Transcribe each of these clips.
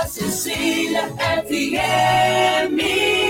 Santa Cecília FM.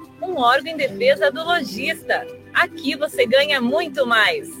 um órgão em defesa do lojista. Aqui você ganha muito mais.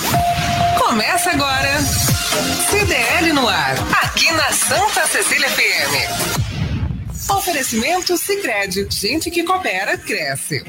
Começa agora. CDL no ar, aqui na Santa Cecília FM. Oferecimento Sicredi, gente que coopera cresce.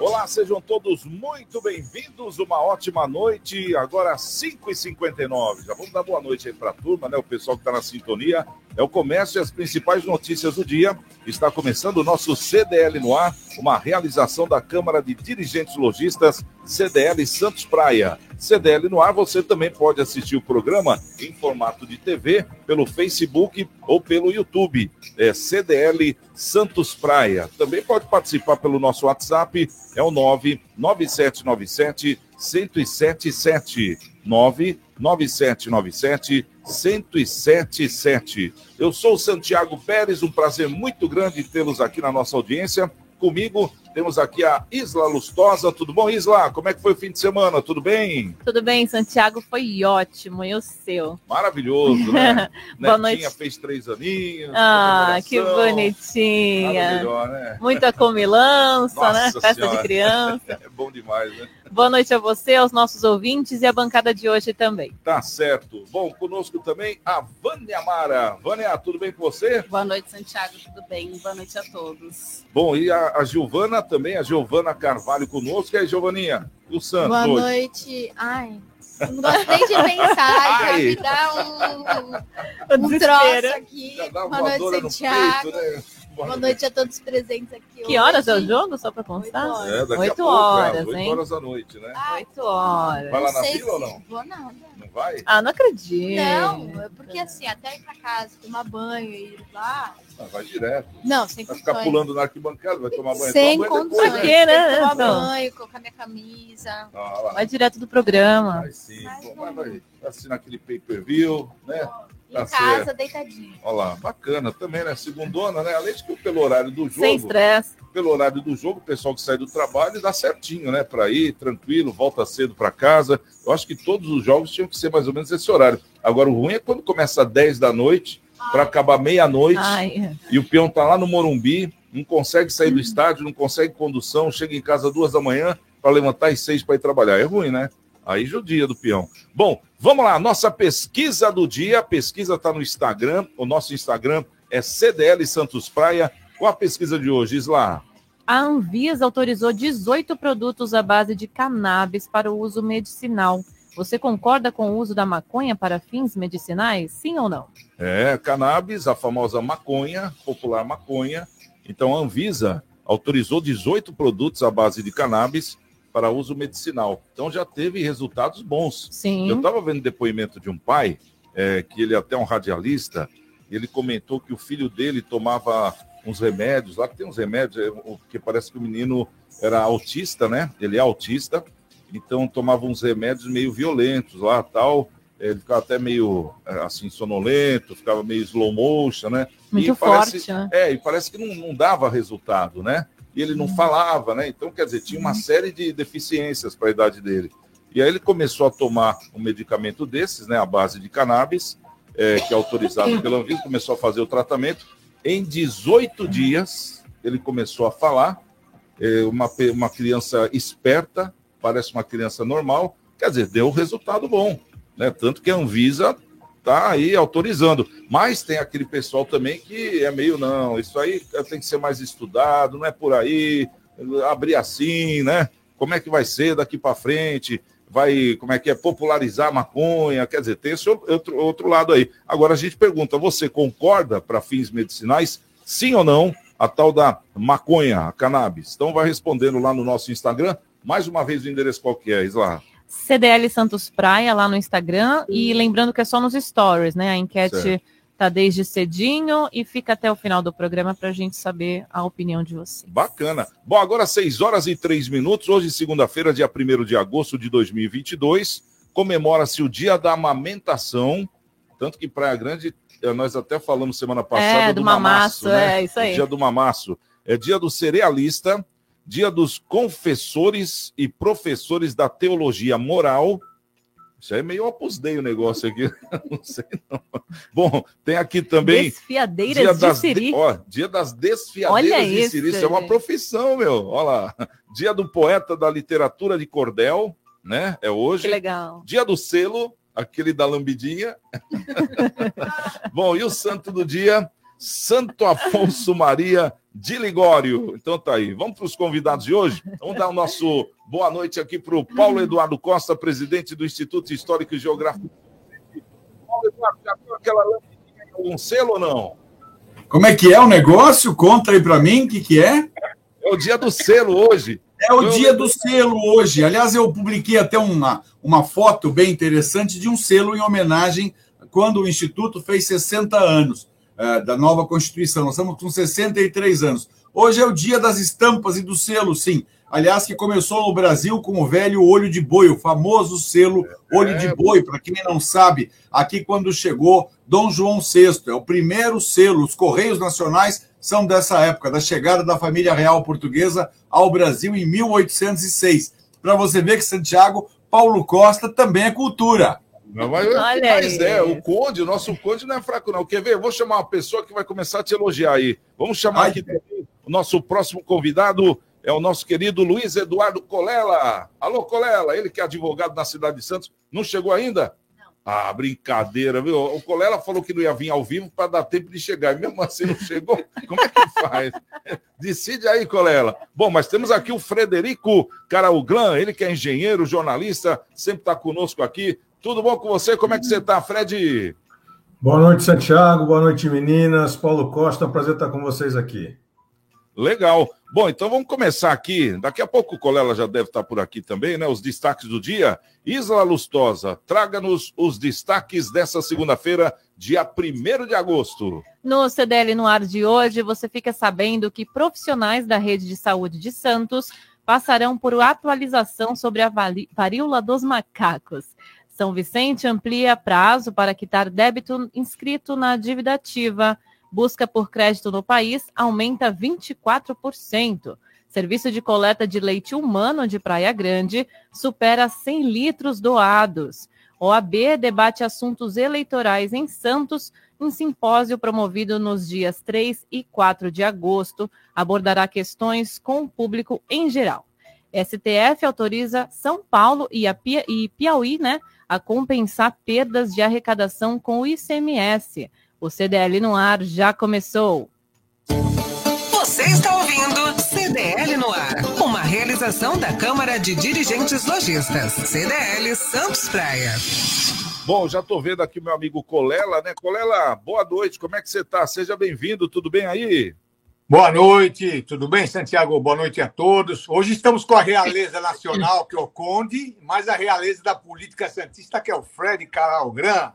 Olá, sejam todos muito bem-vindos. Uma ótima noite. Agora 5h59. Já vamos dar boa noite aí para a turma, né? O pessoal que está na sintonia. É o comércio e as principais notícias do dia. Está começando o nosso CDL no ar, uma realização da Câmara de Dirigentes Logistas CDL Santos Praia. CDL no ar, você também pode assistir o programa em formato de TV pelo Facebook ou pelo YouTube. É CDL Santos Praia. Também pode participar pelo nosso WhatsApp, é o 99797 1077 99797 1077. Eu sou o Santiago Pérez, um prazer muito grande tê-los aqui na nossa audiência. Comigo temos aqui a Isla Lustosa. Tudo bom, Isla? Como é que foi o fim de semana? Tudo bem? Tudo bem, Santiago. Foi ótimo. E o seu? Maravilhoso, né? Boa noite. fez três aninhos. Ah, que bonitinha. Melhor, né? Muita comilança, né? Festa senhora. de criança. É bom demais, né? Boa noite a você, aos nossos ouvintes e à bancada de hoje também. Tá certo. Bom, conosco também a Vânia Mara. Vânia, tudo bem com você? Boa noite, Santiago. Tudo bem? Boa noite a todos. Bom, e a, a Giovana também, a Giovana Carvalho conosco. E aí, Giovaninha? E o Santos? Boa hoje? noite. Ai, não gosto nem de pensar, já me dá um, um desespero. troço aqui. Já dá uma Boa noite, no Santiago. peito, né? Boa noite a todos presentes aqui. Que horas é o hoje. jogo, só para constar? Oito horas. É, daqui a Oito pouco, horas, cara, oito hein? horas da noite, né? Oito horas. Vai lá na fila ou não? Vou nada. Não vai? Ah, não acredito. Não, é porque assim, até ir pra casa, tomar banho e ir lá. Ah, vai direto. Não, sem Vai ficar condições. pulando na arquibancada, vai tomar banho. Sem toma banho condições. depois, né? Que Tomar Então. banho, colocar minha camisa. Ah. Vai direto do programa. Vai sim. Bom, não- vai, vai assinar aquele pay-per-view, né? Em Tá casa, certo. deitadinho. Olha lá, bacana também, né? Segundona, né? Além de que pelo horário do Sem jogo, estresse. pelo horário do jogo, o pessoal que sai do trabalho dá certinho, né? Para ir tranquilo, volta cedo para casa. Eu acho que todos os jogos tinham que ser mais ou menos esse horário. Agora, o ruim é quando começa às 10 da noite, para acabar meia-noite, Ai, e o peão tá lá no Morumbi, não consegue sair do estádio, não consegue condução, chega em casa duas da manhã para levantar às seis para ir trabalhar. É ruim, né? Aí judia do peão. Bom, vamos lá, nossa pesquisa do dia. A pesquisa está no Instagram. O nosso Instagram é CDL Santos Praia. Qual a pesquisa de hoje, Isla? A Anvisa autorizou 18 produtos à base de cannabis para o uso medicinal. Você concorda com o uso da maconha para fins medicinais? Sim ou não? É, cannabis, a famosa maconha, popular maconha. Então, a Anvisa autorizou 18 produtos à base de cannabis para uso medicinal. Então, já teve resultados bons. Sim. Eu estava vendo depoimento de um pai, é, que ele é até um radialista, ele comentou que o filho dele tomava uns remédios, lá que tem uns remédios, é, o- que parece que o menino era autista, né? Ele é autista, então tomava uns remédios meio violentos lá tal, ele ficava até meio é, assim sonolento, ficava meio slow motion, né? Muito e forte, parece, né? É, e parece que não, não dava resultado, né? E ele não falava, né? Então, quer dizer, tinha uma série de deficiências para a idade dele. E aí ele começou a tomar um medicamento desses, né? A base de cannabis, é, que é autorizado pela Anvisa, começou a fazer o tratamento. Em 18 dias, ele começou a falar. É, uma, uma criança esperta, parece uma criança normal, quer dizer, deu resultado bom, né? Tanto que a Anvisa está aí autorizando. Mas tem aquele pessoal também que é meio, não, isso aí tem que ser mais estudado, não é por aí, abrir assim, né? Como é que vai ser daqui para frente? Vai, como é que é, popularizar a maconha? Quer dizer, tem esse outro, outro lado aí. Agora a gente pergunta, você concorda para fins medicinais, sim ou não, a tal da maconha, a cannabis? Então vai respondendo lá no nosso Instagram. Mais uma vez o endereço qual que é, Isla? CDL Santos Praia lá no Instagram. E lembrando que é só nos stories, né? A enquete Certo. tá desde cedinho e fica até o final do programa para a gente saber a opinião de vocês. Bacana. Bom, agora 6 horas e 3 minutos. Hoje, segunda-feira, dia 1 de agosto de 2022, comemora-se o Dia da Amamentação. Tanto que Praia Grande, eh, nós até falamos semana passada É, do mamaço, né? é, isso aí. O Dia do mamaço. É dia do cerealista, dia dos confessores e professores da teologia moral. Isso aí é meio opus dei o negócio aqui. Não sei não. Bom, tem aqui também Desfiadeiras de Siri. de- ó, dia das desfiadeiras Olha de isso, Siri. Isso é uma gente. profissão, meu. Olha lá. Dia do poeta da literatura de cordel, né? É hoje. Que legal. Dia do selo, aquele da lambidinha. Bom, e o santo do dia? Santo Afonso Maria de Ligório. Então tá aí. Vamos para os convidados de hoje? Vamos dar o nosso boa noite aqui para o Paulo Eduardo Costa, presidente do Instituto Histórico e Geográfico. Paulo Eduardo, já tem aquela lambidinha em algum selo ou não? Como é que é o negócio? Conta aí para mim o que, que é. É o dia do selo hoje. É o Eu- dia do selo hoje. Aliás, eu publiquei até uma, uma foto bem interessante de um selo em homenagem quando o Instituto fez 60 anos eh, da nova Constituição. Nós estamos com 63 anos. Hoje é o dia das estampas e do selo, sim. Aliás, que começou no Brasil com o velho olho de boi, o famoso selo olho de boi. Para quem não sabe, aqui quando chegou Dom João VI, é o primeiro selo. Os Correios Nacionais são dessa época, da chegada da família real portuguesa ao Brasil em 1806. Para você ver que Santiago, Paulo Costa também é cultura. Não, mas, Olha mas é, aí. o Conde, o nosso Conde não é fraco, não. Quer ver? Eu vou chamar uma pessoa que vai começar a te elogiar aí. Vamos chamar Ai. aqui também o nosso próximo convidado. É o nosso querido Luiz Eduardo Colela. Alô, Colela, ele que é advogado na cidade de Santos. Não chegou ainda? Ah, brincadeira, viu? O Colela falou que não ia vir ao vivo para dar tempo de chegar. E mesmo assim não chegou. Como é que faz? Decide aí, Colela. Bom, mas temos aqui o Frederico Carauglan, ele que é engenheiro, jornalista, sempre está conosco aqui. Tudo bom com você? Como é que você está, Fred? Boa noite, Santiago. Boa noite, meninas. Paulo Costa, é um prazer estar com vocês aqui. Legal. Bom, então vamos começar aqui. Daqui a pouco o Colela já deve estar por aqui também, né? Os destaques do dia. Isla Lustosa, traga-nos os destaques dessa segunda-feira, dia 1 de agosto. No CDL no ar de hoje, você fica sabendo que profissionais da rede de saúde de Santos passarão por atualização sobre a varíola dos macacos. São Vicente amplia prazo para quitar débito inscrito na dívida ativa. Busca por crédito no país aumenta 24%. Serviço de coleta de leite humano de Praia Grande supera 100 litros doados. OAB debate assuntos eleitorais em Santos um simpósio promovido nos dias 3 e 4 de agosto abordará questões com o público em geral. STF autoriza São Paulo e, Pia- e Piauí né, a compensar perdas de arrecadação com o ICMS. O CDL no ar já começou. Você está ouvindo CDL no ar, uma realização da Câmara de Dirigentes Lojistas, CDL Santos Praia. Bom, já estou vendo aqui meu amigo Colela, né? Colela, boa noite, como é que você está? Seja bem-vindo, tudo bem aí? Boa noite, tudo bem, Santiago? Boa noite a todos. Hoje estamos com a realeza nacional, que é o Conde, mais a realeza da política santista, que é o Fred Caralgran.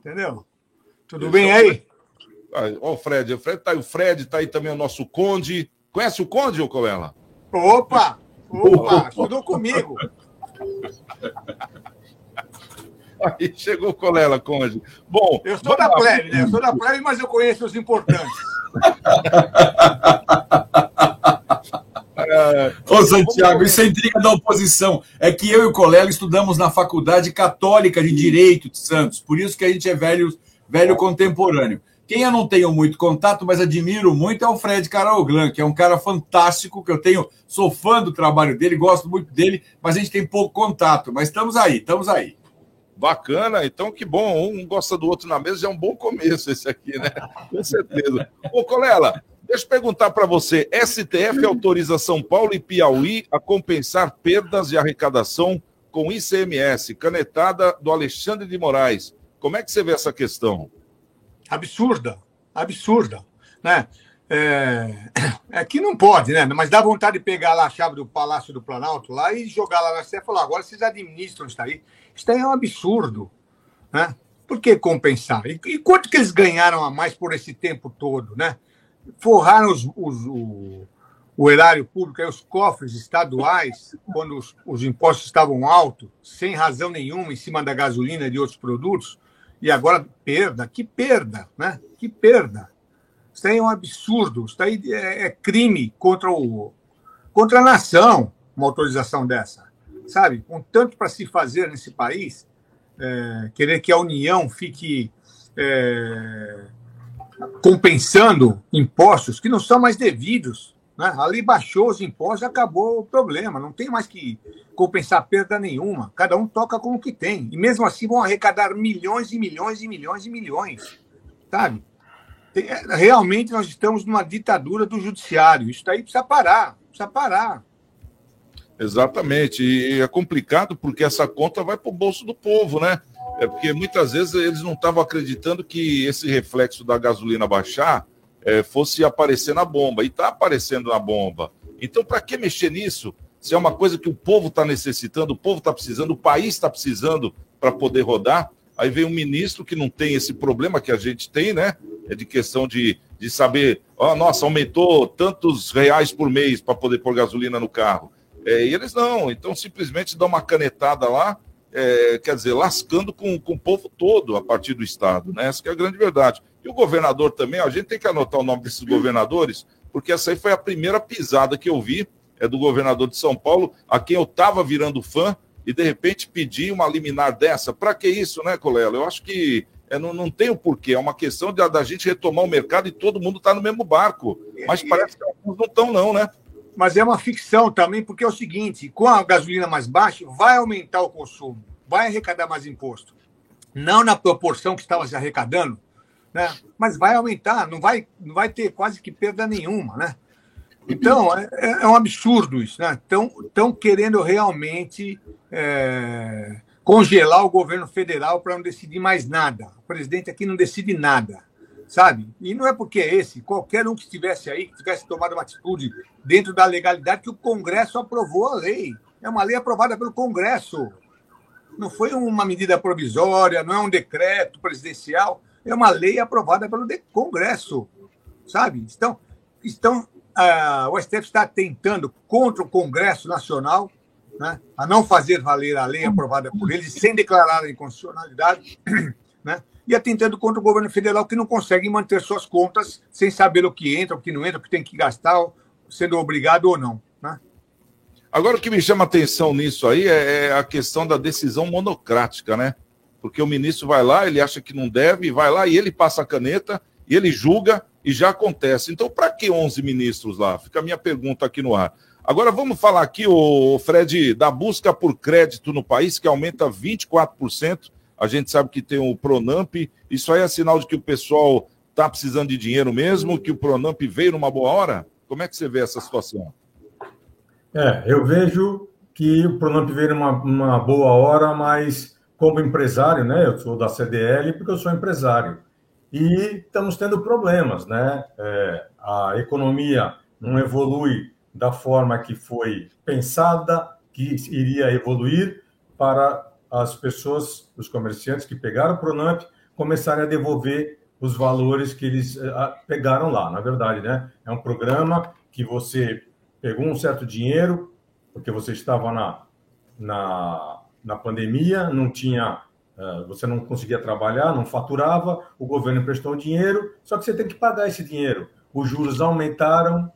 Entendeu? Tudo Esse bem aí? Ó, o Fred, o Fred tá aí, o Fred, tá aí também o nosso Conde. Conhece o Conde, ô Colela? Opa! Opa! Estudou comigo. Aí chegou o Colela, Conde. Bom, eu sou da plebe, né? Eu sou da plebe, mas eu conheço os importantes. Ô, Santiago, isso é intriga da oposição. É que eu e o Colela estudamos na Faculdade Católica de Direito de Santos, por isso que a gente é velho, velho contemporâneo. Quem eu não tenho muito contato, mas admiro muito, é o Fred Caraoglan, que é um cara fantástico, que eu tenho, sou fã do trabalho dele, gosto muito dele, mas a gente tem pouco contato. Mas estamos aí, estamos aí. Bacana, então que bom. Um gosta do outro na mesa, já é um bom começo esse aqui, né? Com certeza. Ô, Colela, deixa eu perguntar para você: STF autoriza São Paulo e Piauí a compensar perdas de arrecadação com ICMS, canetada do Alexandre de Moraes. Como é que você vê essa questão? Absurda, absurda, né? É, é que não pode, né? Mas dá vontade de pegar lá a chave do Palácio do Planalto lá e jogar lá na STF e falar: agora vocês administram isso aí. Isso aí é um absurdo. Né? Por que compensar? E, e, quanto que eles ganharam a mais por esse tempo todo? Né? Forraram os, os, o, o erário público, os cofres estaduais, quando os, os impostos estavam altos, sem razão nenhuma, em cima da gasolina e de outros produtos, e agora perda, que perda, né? Que perda. Isso é um absurdo, isso é, é crime contra, o, contra a nação, uma autorização dessa sabe? Com tanto para se fazer nesse país, é, querer que a União fique é, compensando impostos que não são mais devidos. Né? Ali baixou os impostos, acabou o problema. Não tem mais que compensar perda nenhuma. Cada um toca com o que tem. E mesmo assim vão arrecadar milhões e milhões e milhões e milhões. Sabe? É, realmente nós estamos numa ditadura do judiciário. Isso daí precisa parar. Precisa parar. Exatamente. E é complicado porque essa conta vai para o bolso do povo, né? É porque muitas vezes eles não estavam acreditando que esse reflexo da gasolina baixar é, fosse aparecer na bomba. E está aparecendo na bomba. Então, para que mexer nisso? Se é uma coisa que o povo está necessitando, o povo está precisando, o país está precisando para poder rodar. Aí vem um ministro que não tem esse problema que a gente tem, né? É de questão de, de saber, oh, nossa, aumentou tantos reais por mês para poder pôr gasolina no carro. É, e eles não, então simplesmente dão uma canetada lá, é, quer dizer, lascando com, com o povo todo a partir do Estado, né? Essa é a grande verdade. E o governador também, a gente tem que anotar o nome desses governadores, porque essa aí foi a primeira pisada que eu vi, é do governador de São Paulo, a quem eu estava virando fã, e de repente pedir uma liminar dessa. Para que isso, né, Colela? Eu acho que é, não, não tem o porquê, é uma questão de, da gente retomar o mercado e todo mundo está no mesmo barco. Mas parece que alguns não estão, não, né? Mas é uma ficção também, porque é o seguinte: com a gasolina mais baixa, vai aumentar o consumo, vai arrecadar mais imposto. Não na proporção que estava se arrecadando, né? mas vai aumentar, não vai, não vai ter quase que perda nenhuma. Né? Então, é, é um absurdo isso. Estão né? querendo realmente é, congelar o governo federal para não decidir mais nada. O presidente aqui não decide nada sabe? E não é porque é esse, qualquer um que estivesse aí, que tivesse tomado uma atitude dentro da legalidade, que o Congresso aprovou a lei. É uma lei aprovada pelo Congresso. Não foi uma medida provisória, não é um decreto presidencial, é uma lei aprovada pelo Congresso, sabe? Então, estão, uh, o STF está tentando, contra o Congresso Nacional, né, a não fazer valer a lei aprovada por eles, sem declarar a inconstitucionalidade, né? E atentando contra o governo federal que não consegue manter suas contas sem saber o que entra, o que não entra, o que tem que gastar, sendo obrigado ou não. Né? Agora, o que me chama atenção nisso aí é, é a questão da decisão monocrática, né? Porque o ministro vai lá, ele acha que não deve, vai lá e ele passa a caneta, e ele julga e já acontece. Então, para que 11 ministros lá? Fica a minha pergunta aqui no ar. Agora, vamos falar aqui, o Fred, da busca por crédito no país, que aumenta 24% a gente sabe que tem o Pronamp. Isso aí é sinal de que o pessoal está precisando de dinheiro mesmo, que o Pronamp veio numa boa hora? Como é que você vê essa situação? É, eu vejo que o Pronamp veio numa, boa hora, mas como empresário, né? Eu sou da CDL porque eu sou empresário. E estamos tendo problemas, né? É, a economia não evolui da forma que foi pensada que iria evoluir para as pessoas, os comerciantes que pegaram o Pronamp, começarem a devolver os valores que eles eh, pegaram lá. Na verdade, né? É um programa que você pegou um certo dinheiro, porque você estava na, na, na pandemia, não tinha É, você não conseguia trabalhar, não faturava, o governo emprestou dinheiro, só que você tem que pagar esse dinheiro. Os juros aumentaram,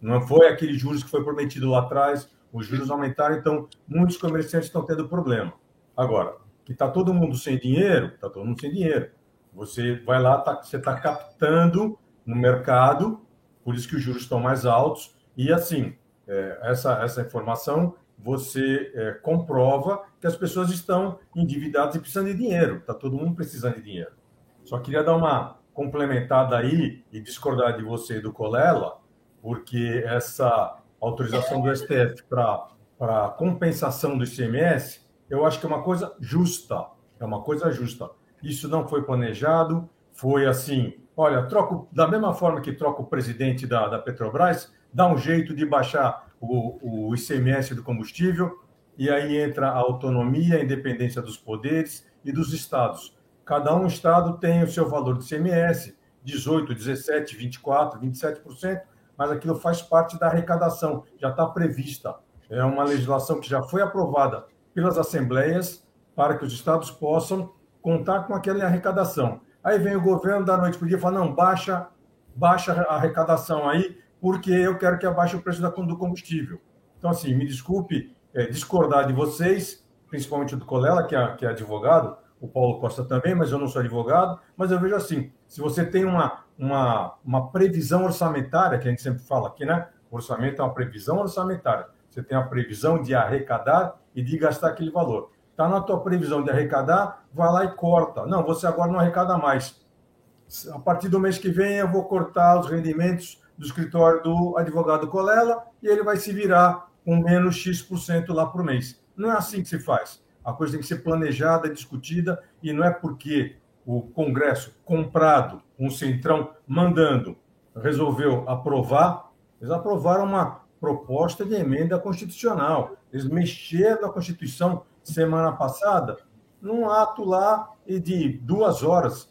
não foi aquele juros que foi prometido lá atrás, os juros aumentaram, então muitos comerciantes estão tendo problema. Agora, que está todo mundo sem dinheiro, está todo mundo sem dinheiro. Você vai lá, tá, você está captando no mercado, por isso que os juros estão mais altos, e assim, é, essa, essa informação você é, comprova que as pessoas estão endividadas e precisando de dinheiro. Está todo mundo precisando de dinheiro. Só queria dar uma complementada aí e discordar de você e do Colela, porque essa autorização do STF para compensação do ICMS, eu acho que é uma coisa justa. É uma coisa justa. Isso não foi planejado, foi assim, olha, troco da mesma forma que troca o presidente da, da Petrobras, dá um jeito de baixar o, o ICMS do combustível, e aí entra a autonomia, a independência dos poderes e dos estados. Cada um estado tem o seu valor de ICMS, 18, 17, 24, 27%, mas aquilo faz parte da arrecadação, já está prevista. É uma legislação que já foi aprovada pelas assembleias para que os estados possam contar com aquela arrecadação. Aí vem o governo da noite para o dia e fala: não, baixa, baixa a arrecadação aí, porque eu quero que abaixe o preço do combustível. Então, assim, me desculpe é, discordar de vocês, principalmente do Colela, que é, que é advogado, o Paulo Costa também, mas eu não sou advogado, mas eu vejo assim, se você tem uma, uma, uma previsão orçamentária, que a gente sempre fala aqui, né? Orçamento é uma previsão orçamentária. Você tem a previsão de arrecadar e de gastar aquele valor. Está na tua previsão de arrecadar, vai lá e corta. Não, você agora não arrecada mais. A partir do mês que vem eu vou cortar os rendimentos do escritório do advogado Colela e ele vai se virar com menos X% lá por mês. Não é assim que se faz. A coisa tem que ser planejada, discutida, e não é porque o Congresso, comprado, um centrão mandando, resolveu aprovar, eles aprovaram uma proposta de emenda constitucional. Eles mexeram na Constituição semana passada, num ato lá e de duas horas,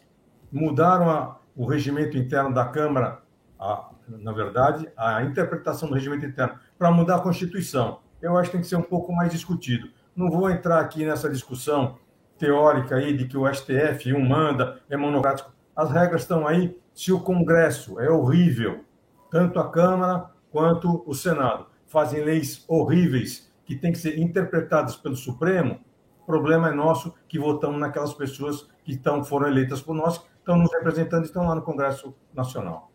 mudaram a, o regimento interno da Câmara a, na verdade, a interpretação do regimento interno para mudar a Constituição. Eu acho que tem que ser um pouco mais discutido. Não vou entrar aqui nessa discussão teórica aí de que o STF um manda, é monocrático. As regras estão aí. Se o Congresso é horrível, tanto a Câmara quanto o Senado fazem leis horríveis que têm que ser interpretadas pelo Supremo, o problema é nosso que votamos naquelas pessoas que estão, foram eleitas por nós, estão nos representando, estão lá no Congresso Nacional.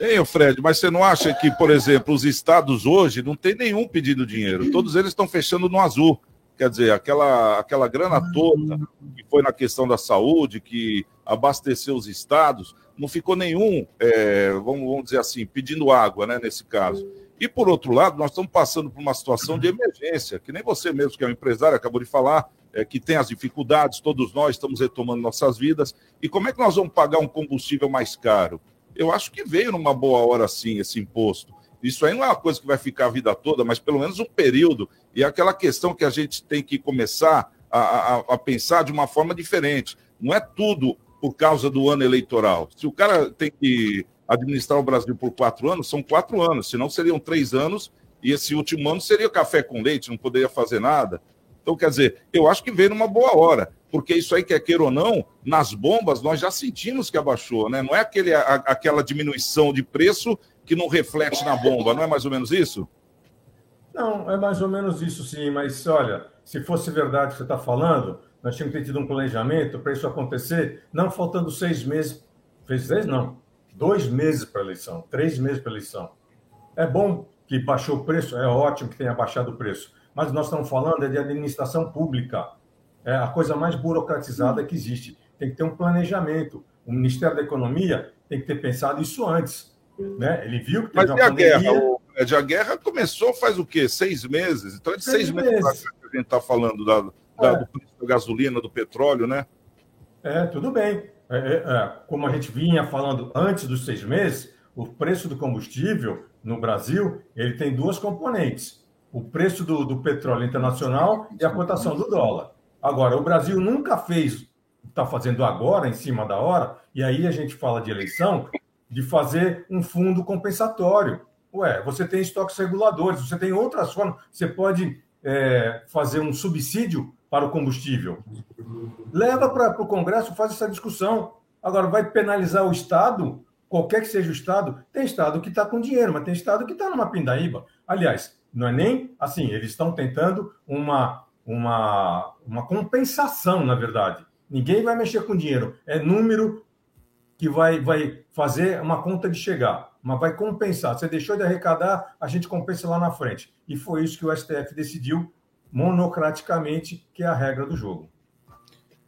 Hein, Fred, mas você não acha que, por exemplo, os estados hoje não tem nenhum pedindo dinheiro? Todos eles estão fechando no azul. Quer dizer, aquela, aquela grana toda que foi na questão da saúde, que abasteceu os estados, não ficou nenhum, é, vamos, vamos dizer assim, pedindo água, né, nesse caso. E, por outro lado, nós estamos passando por uma situação de emergência, que nem você mesmo, que é um empresário, acabou de falar, é, que tem as dificuldades, todos nós estamos retomando nossas vidas. E como é que nós vamos pagar um combustível mais caro? eu acho que veio numa boa hora sim esse imposto. Isso aí não é uma coisa que vai ficar a vida toda, mas pelo menos um período. E é aquela questão que a gente tem que começar a, a, a pensar de uma forma diferente. Não é tudo por causa do ano eleitoral. Se o cara tem que administrar o Brasil por quatro anos, são quatro anos, senão seriam três anos, e esse último ano seria café com leite, não poderia fazer nada. Então, quer dizer, eu acho que veio numa boa hora porque isso aí, quer queira ou não, nas bombas nós já sentimos que abaixou, né? Não é aquele, a, aquela diminuição de preço que não reflete na bomba, não é mais ou menos isso? Não, é mais ou menos isso sim, mas olha, se fosse verdade o que você está falando, nós tínhamos que ter tido um planejamento para isso acontecer, não faltando seis meses, fez seis não, dois meses para a eleição, três meses para a eleição. É bom que baixou o preço, é ótimo que tenha baixado o preço, mas nós estamos falando é de administração pública é a coisa mais burocratizada que existe. Tem que ter um planejamento. O Ministério da Economia tem que ter pensado isso antes. Né? Ele viu que teve Mas e a guerra? O, a guerra começou faz o quê? Seis meses? Então, é de seis, seis meses, meses. que a gente está falando da, da, é. do preço da gasolina, do petróleo, né? É, tudo bem. É, é, é, como a gente vinha falando antes dos seis meses, o preço do combustível no Brasil ele tem duas componentes: o preço do, do petróleo internacional e a cotação do dólar. Agora, o Brasil nunca fez, está fazendo agora, em cima da hora, e aí a gente fala de eleição, de fazer um fundo compensatório. Ué, você tem estoques reguladores, você tem outras formas, você pode é, fazer um subsídio para o combustível. Leva para o Congresso, faz essa discussão. Agora, vai penalizar o Estado, qualquer que seja o Estado? Tem Estado que está com dinheiro, mas tem Estado que está numa pindaíba. Aliás, não é nem assim, eles estão tentando uma, uma, uma compensação, na verdade. Ninguém vai mexer com dinheiro. É número que vai, vai fazer uma conta de chegar, mas vai compensar. Você deixou de arrecadar, a gente compensa lá na frente. E foi isso que o STF decidiu monocraticamente, que é a regra do jogo.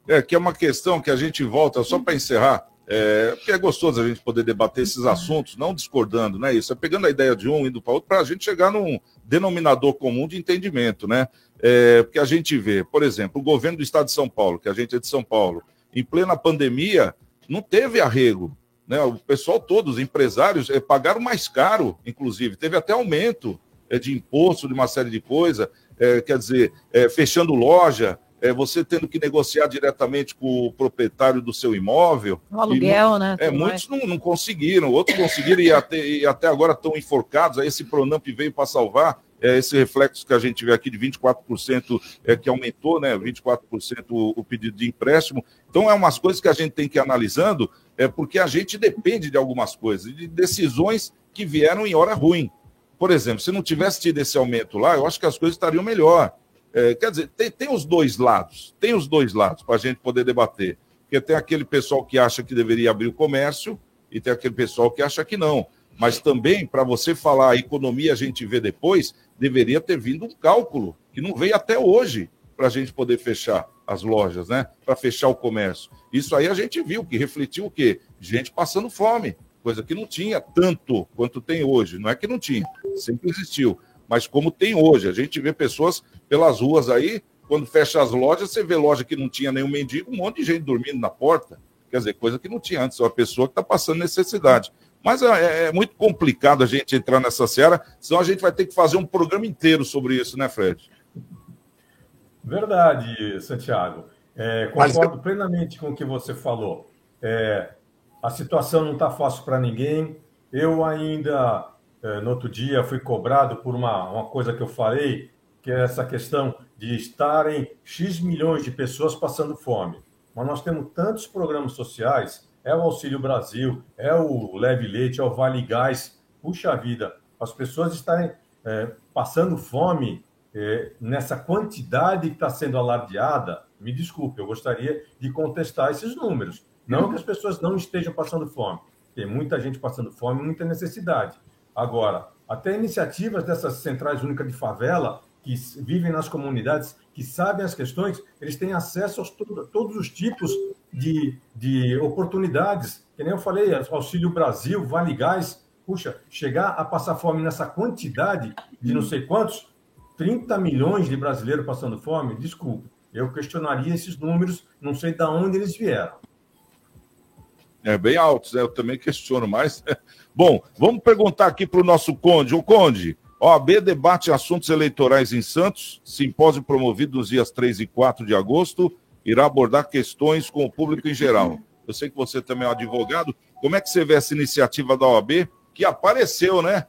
É, que é uma questão que a gente volta, só para encerrar, é, porque é gostoso a gente poder debater esses assuntos, não discordando, né? Isso, é pegando a ideia de um, indo para outro, para a gente chegar num denominador comum de entendimento, né? É, porque a gente vê, por exemplo, o governo do estado de São Paulo, que a gente é de São Paulo, em plena pandemia, não teve arrego. Né? O pessoal todo, os empresários, é, pagaram mais caro, inclusive, teve até aumento é, de imposto, de uma série de coisas, é, quer dizer, fechando loja, é, você tendo que negociar diretamente com o proprietário do seu imóvel. O aluguel, não, né? É, muitos não, não, conseguiram, outros conseguiram e até, e até agora estão enforcados. Aí esse Pronamp veio para salvar. É, esse reflexo que a gente vê aqui de 24% é, que aumentou, né? 24% o, o pedido de empréstimo. Então, é umas coisas que a gente tem que ir analisando, é porque a gente depende de algumas coisas, de decisões que vieram em hora ruim. Por exemplo, se não tivesse tido esse aumento lá, eu acho que as coisas estariam melhor. É, quer dizer, tem, tem os dois lados, tem os dois lados para a gente poder debater. Porque tem aquele pessoal que acha que deveria abrir o comércio e tem aquele pessoal que acha que não. Mas também, para você falar a economia, a gente vê depois, deveria ter vindo um cálculo, que não veio até hoje, para a gente poder fechar as lojas, né? Para fechar o comércio. Isso aí a gente viu, que refletiu o quê? Gente passando fome, coisa que não tinha tanto quanto tem hoje. Não é que não tinha, sempre existiu mas como tem hoje. A gente vê pessoas pelas ruas aí, quando fecha as lojas, você vê loja que não tinha nenhum mendigo, um monte de gente dormindo na porta. Quer dizer, coisa que não tinha antes, é uma pessoa que está passando necessidade. Mas é, é, muito complicado a gente entrar nessa seara, senão a gente vai ter que fazer um programa inteiro sobre isso, né, Fred? Verdade, Santiago. É, concordo Mas... plenamente com o que você falou. É, a situação não está fácil para ninguém. Eu ainda é, no outro dia fui cobrado por uma, uma coisa que eu falei, que é essa questão de estarem X milhões de pessoas passando fome. Mas nós temos tantos programas sociais, é o Auxílio Brasil, é o Leve Leite, é o Vale Gás. Puxa vida, as pessoas estarem é, passando fome é, nessa quantidade que está sendo alardeada, me desculpe, eu gostaria de contestar esses números. Não que as pessoas não estejam passando fome. Tem muita gente passando fome, muita necessidade. Agora, até iniciativas dessas centrais únicas de favela, que vivem nas comunidades, que sabem as questões, eles têm acesso a todos os tipos de, de oportunidades. Que nem eu falei, Auxílio Brasil, Vale Gás. Puxa, chegar a passar fome nessa quantidade de não sei quantos, 30 milhões de brasileiros passando fome, desculpe, eu questionaria esses números, não sei de onde eles vieram. É bem altos, né? eu também questiono, mas Bom, vamos perguntar aqui para o nosso Conde. O Conde, OAB debate assuntos eleitorais em Santos, simpósio promovido nos dias 3 e 4 de agosto, irá abordar questões com o público em geral. Eu sei que você também é um advogado. Como é que você vê essa iniciativa da OAB que apareceu, né?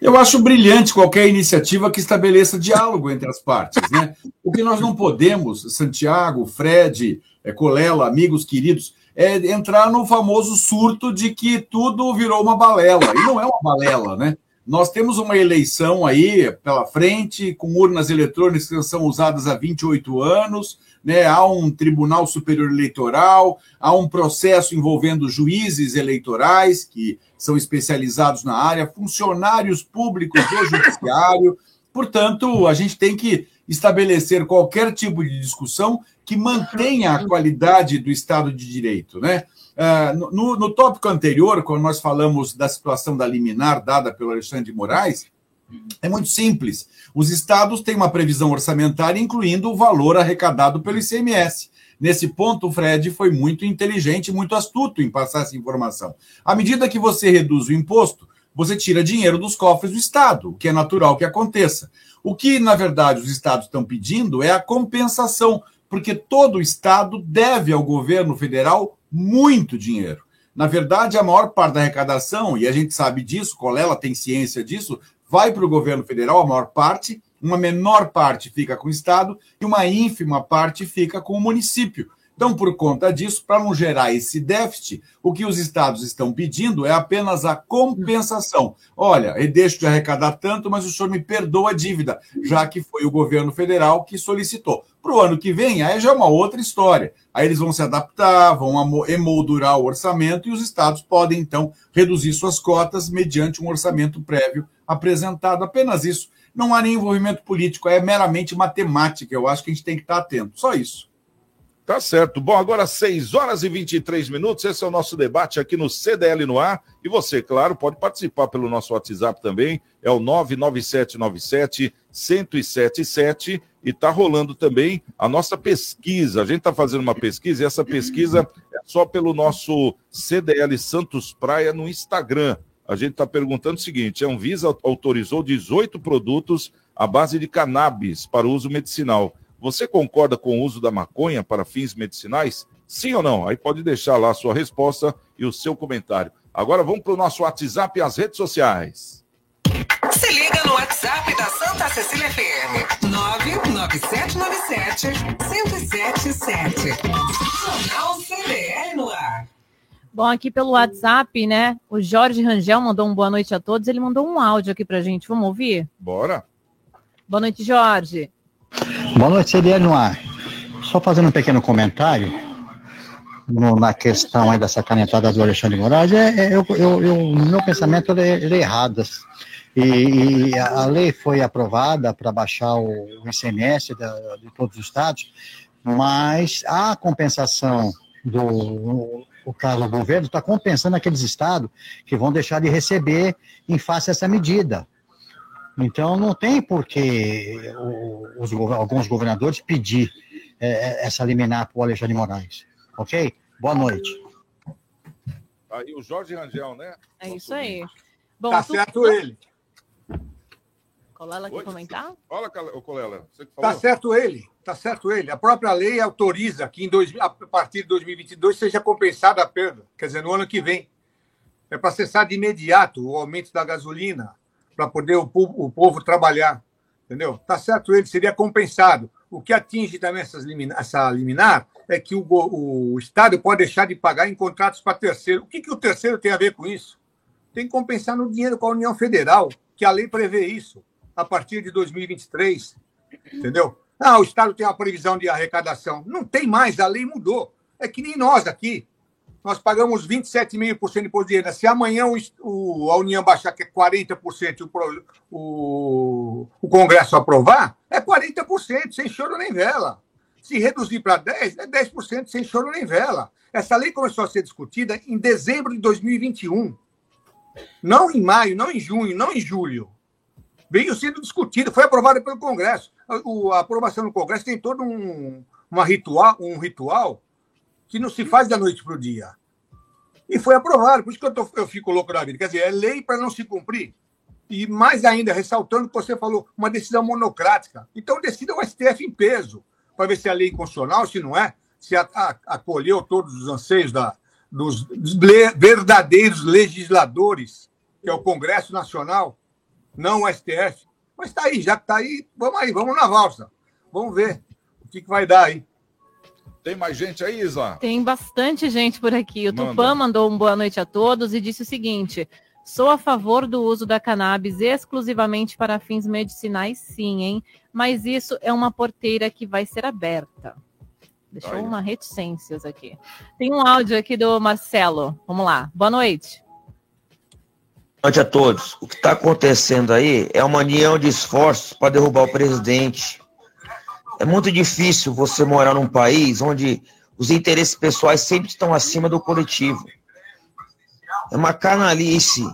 Eu acho brilhante qualquer iniciativa que estabeleça diálogo entre as partes, né? O que nós não podemos, Santiago, Fred, eh, Colela, amigos queridos, é entrar no famoso surto de que tudo virou uma balela. E não é uma balela, né? Nós temos uma eleição aí pela frente, com urnas eletrônicas que são usadas há 28 anos, né? há um Tribunal Superior Eleitoral, há um processo envolvendo juízes eleitorais, que são especializados na área, funcionários públicos do Judiciário. Portanto, a gente tem que estabelecer qualquer tipo de discussão que mantenha a qualidade do Estado de Direito. Né? Uh, no, no tópico anterior, quando nós falamos da situação da liminar dada pelo Alexandre de Moraes, é muito simples. Os estados têm uma previsão orçamentária, incluindo o valor arrecadado pelo ICMS. Nesse ponto, o Fred foi muito inteligente, muito astuto em passar essa informação. À medida que você reduz o imposto, você tira dinheiro dos cofres do Estado, o que é natural que aconteça. O que, na verdade, os estados estão pedindo é a compensação, porque todo estado deve ao governo federal muito dinheiro. Na verdade, a maior parte da arrecadação, e a gente sabe disso, Colela tem ciência disso, vai para o governo federal, a maior parte, uma menor parte fica com o Estado e uma ínfima parte fica com o município. Então, por conta disso, para não gerar esse déficit, o que os estados estão pedindo é apenas a compensação. Olha, eu deixo de arrecadar tanto, mas o senhor me perdoa a dívida, já que foi o governo federal que solicitou. Para o ano que vem, aí já é uma outra história. Aí eles vão se adaptar, vão emoldurar o orçamento e os estados podem, então, reduzir suas cotas mediante um orçamento prévio apresentado. Apenas isso. Não há nem envolvimento político, é meramente matemática. Eu acho que a gente tem que estar atento. Só isso. Tá certo. Bom, agora 6 horas e 23 minutos. Esse é o nosso debate aqui no CDL no ar. E você, claro, pode participar pelo nosso WhatsApp também. É o 99797 1077 e está rolando também a nossa pesquisa. A gente está fazendo uma pesquisa e essa pesquisa é só pelo nosso CDL Santos Praia no Instagram. A gente está perguntando o seguinte: a Anvisa autorizou 18 produtos à base de cannabis para uso medicinal. Você concorda com o uso da maconha para fins medicinais? Sim ou não? Aí pode deixar lá a sua resposta e o seu comentário. Agora vamos para o nosso WhatsApp e as redes sociais. Se liga no WhatsApp da Santa Cecília FM. 99797 1077. Jornal CDL no ar. Bom, aqui pelo WhatsApp, né? O Jorge Rangel mandou um boa noite a todos. Ele mandou um áudio aqui pra gente. Vamos ouvir? Bora. Boa noite, Jorge. Boa noite, CDL no ar. Só fazendo um pequeno comentário no, na questão aí dessa canetada do Alexandre Moraes, é, é eu, eu, eu, meu pensamento ele, é, errado. E, e, a lei foi aprovada para baixar o, o ICMS da, de todos os estados, mas a compensação do o caso do governo está compensando aqueles estados que vão deixar de receber em face a essa medida. Então, não tem por que os, alguns governadores pedir é, essa liminar para o Alexandre Moraes. Ok? Boa noite. Aí o Jorge Rangel, né? É isso aí. Bom, tá tu... certo ele. Colela quer comentar? Fala, Colela. Tá certo ele. Tá certo ele. A própria lei autoriza que em dois, a partir de 2022 seja compensada a perda. Quer dizer, no ano que vem. É para cessar de imediato o aumento da gasolina, para poder o povo, o povo, trabalhar. Entendeu? Tá certo ele, seria compensado. O que atinge também essa liminar é que o, o Estado pode deixar de pagar em contratos para terceiro. O que, que o terceiro tem a ver com isso? Tem que compensar no dinheiro com a União Federal, que a lei prevê isso, a partir de 2023. Entendeu? Ah, o Estado tem uma previsão de arrecadação. Não tem mais, a lei mudou. É que nem nós aqui nós pagamos 27,5% de imposto de renda. Se amanhã o, o, a União baixar que é 40% o, o, o Congresso aprovar, é 40%, sem choro nem vela. Se reduzir para 10%, é 10% sem choro nem vela. Essa lei começou a ser discutida em dezembro de 2021. Não em maio, não em junho, não em julho. Veio sendo discutida, foi aprovada pelo Congresso. A, a aprovação no Congresso tem todo um, uma ritual, um ritual que não se faz da noite para o dia. E foi aprovado, por isso que eu, tô, eu fico louco da vida. Quer dizer, é lei para não se cumprir. E mais ainda, ressaltando que você falou, uma decisão monocrática. Então, decida o STF em peso, para ver se é lei inconstitucional, se não é, se a, a, acolheu todos os anseios da, dos, le, verdadeiros legisladores, que é o Congresso Nacional, não o STF. Mas está aí, já está aí, vamos aí, vamos na valsa. Vamos ver o que, que vai dar aí. Tem mais gente aí, Isa? Tem bastante gente por aqui. O Manda. Tupã mandou um boa noite a todos e disse o seguinte: sou a favor do uso da cannabis exclusivamente para fins medicinais, sim, hein? Mas isso é uma porteira que vai ser aberta. Deixou Ai. uma reticências aqui. Tem um áudio aqui do Marcelo. Vamos lá. Boa noite. Boa noite a todos. O que está acontecendo aí é uma união de esforços para derrubar o presidente é muito difícil você morar num país onde os interesses pessoais sempre estão acima do coletivo. É uma canalice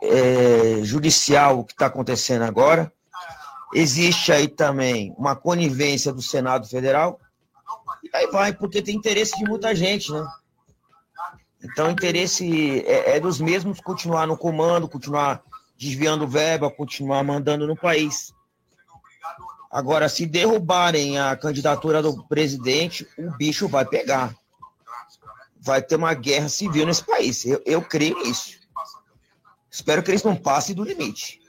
é, judicial o que está acontecendo agora. Existe aí também uma conivência do Senado Federal. E aí vai, porque tem interesse de muita gente, né? Então, o interesse é, é dos mesmos continuar no comando, continuar desviando verba, continuar mandando no país. Agora, se derrubarem a candidatura do presidente, o bicho vai pegar. Vai ter uma guerra civil nesse país. Eu, eu creio nisso. Espero que eles não passem do limite.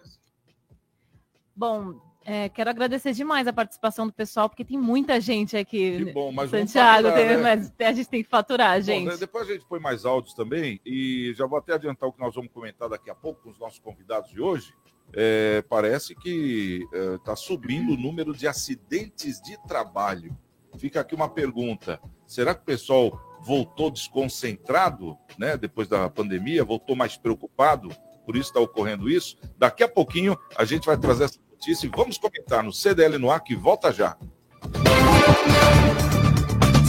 Bom, É, quero agradecer demais a participação do pessoal, porque tem muita gente aqui. Que bom, mas Santiago, faturar, tem, né? mas a gente tem que faturar, gente. Bom, depois a gente põe mais áudios também e já vou até adiantar o que nós vamos comentar daqui a pouco com os nossos convidados de hoje. É, parece que está subindo o número de acidentes de trabalho. Fica aqui uma pergunta: será que o pessoal voltou desconcentrado, né? Depois da pandemia, voltou mais preocupado? Por isso está ocorrendo isso. Daqui a pouquinho a gente vai trazer essa notícia e vamos comentar no CDL no ar que volta já.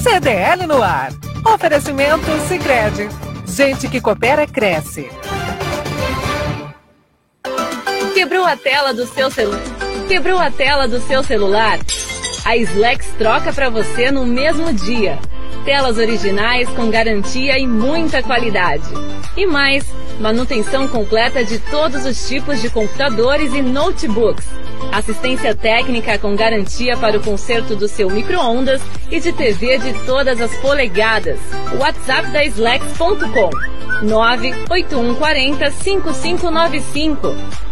CDL no ar. Oferecimento Sicredi. Gente que coopera cresce. Quebrou a tela do seu celular? Quebrou a tela do seu celular? A Slex troca para você no mesmo dia. Telas originais com garantia e muita qualidade. E mais, manutenção completa de todos os tipos de computadores e notebooks. Assistência técnica com garantia para o conserto do seu micro-ondas e de TV de todas as polegadas. WhatsApp da Slex.com 98140 5595.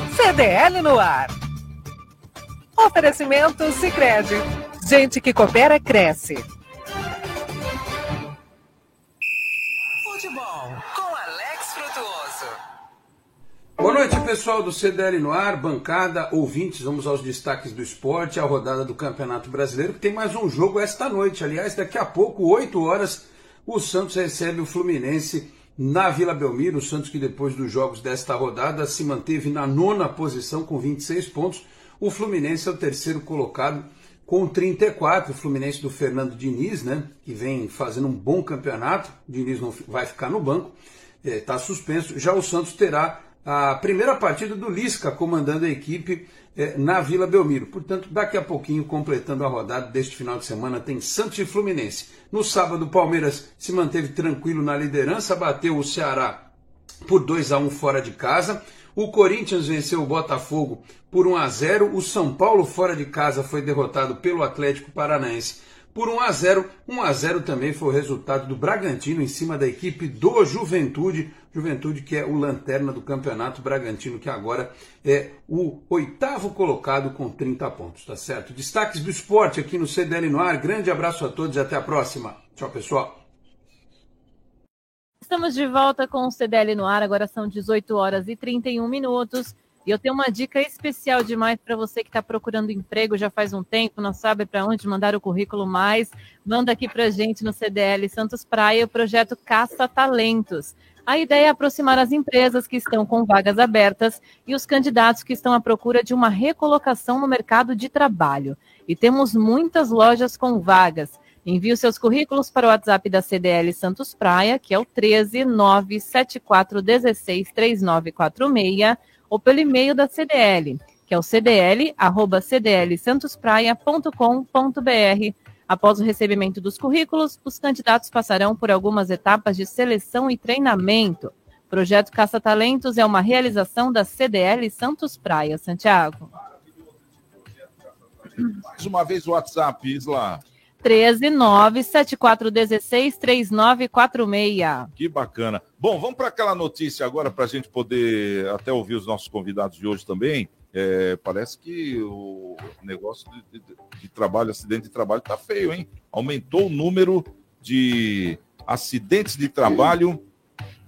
CDL no ar. Oferecimento Sicredi. Gente que coopera cresce. Futebol com Alex Frutuoso. Boa noite, pessoal do CDL no ar, bancada, ouvintes. Vamos aos destaques do esporte, a rodada do Campeonato Brasileiro, que tem mais um jogo esta noite. Aliás, daqui a pouco, 8 horas, o Santos recebe o Fluminense na Vila Belmiro. O Santos, que depois dos jogos desta rodada se manteve na nona posição com 26 pontos. O Fluminense é o terceiro colocado com 34. O Fluminense do Fernando Diniz, né, que vem fazendo um bom campeonato. O Diniz não vai ficar no banco, está suspenso. Já o Santos terá a primeira partida do Lisca comandando a equipe eh, na Vila Belmiro. Portanto, daqui a pouquinho, completando a rodada deste final de semana, tem Santos e Fluminense. No sábado, o Palmeiras se manteve tranquilo na liderança, bateu o Ceará por 2 a 1 fora de casa. O Corinthians venceu o Botafogo por 1 a 0. O São Paulo fora de casa foi derrotado pelo Atlético Paranaense por 1 a 0. 1 a 0 também foi o resultado do Bragantino em cima da equipe do Juventude. Juventude que é o lanterna do Campeonato Bragantino, que agora é o oitavo colocado com 30 pontos, tá certo? Destaques do esporte aqui no CDL no ar. Grande abraço a todos e até a próxima. Tchau, pessoal. Estamos de volta com o CDL no ar, agora são 18 horas e 31 minutos. E eu tenho uma dica especial demais para você que está procurando emprego já faz um tempo, não sabe para onde mandar o currículo mais. Manda aqui para gente no CDL Santos Praia o projeto Caça Talentos. A ideia é aproximar as empresas que estão com vagas abertas e os candidatos que estão à procura de uma recolocação no mercado de trabalho. E temos muitas lojas com vagas. Envie os seus currículos para o WhatsApp da CDL Santos Praia, que é o 13 974 16 3946 ou pelo e-mail da CDL, que é o cdl@cdlsantospraia.com.br. Após o recebimento dos currículos, os candidatos passarão por algumas etapas de seleção e treinamento. O projeto Caça Talentos é uma realização da CDL Santos Praia, Santiago. Mais uma vez o WhatsApp, Isla. 13 97416 3946. Que bacana. Bom, vamos para aquela notícia agora para a gente poder até ouvir os nossos convidados de hoje também. É, parece que o negócio de, de, de trabalho, acidente de trabalho, está feio, hein? Aumentou o número de acidentes de trabalho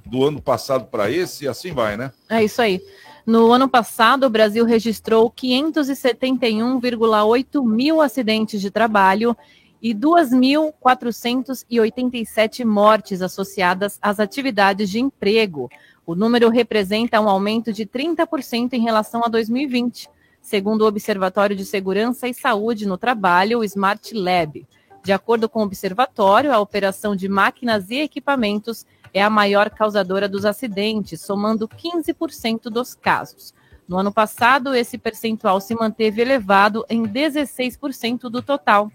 do ano passado para esse, e assim vai, né? É isso aí. No ano passado, o Brasil registrou 571,8 mil acidentes de trabalho e 2.487 mortes associadas às atividades de emprego. O número representa um aumento de 30% em relação a 2020, segundo o Observatório de Segurança e Saúde no Trabalho, o Smart Lab. De acordo com o observatório, a operação de máquinas e equipamentos é a maior causadora dos acidentes, somando 15% dos casos. No ano passado, esse percentual se manteve elevado em 16% do total.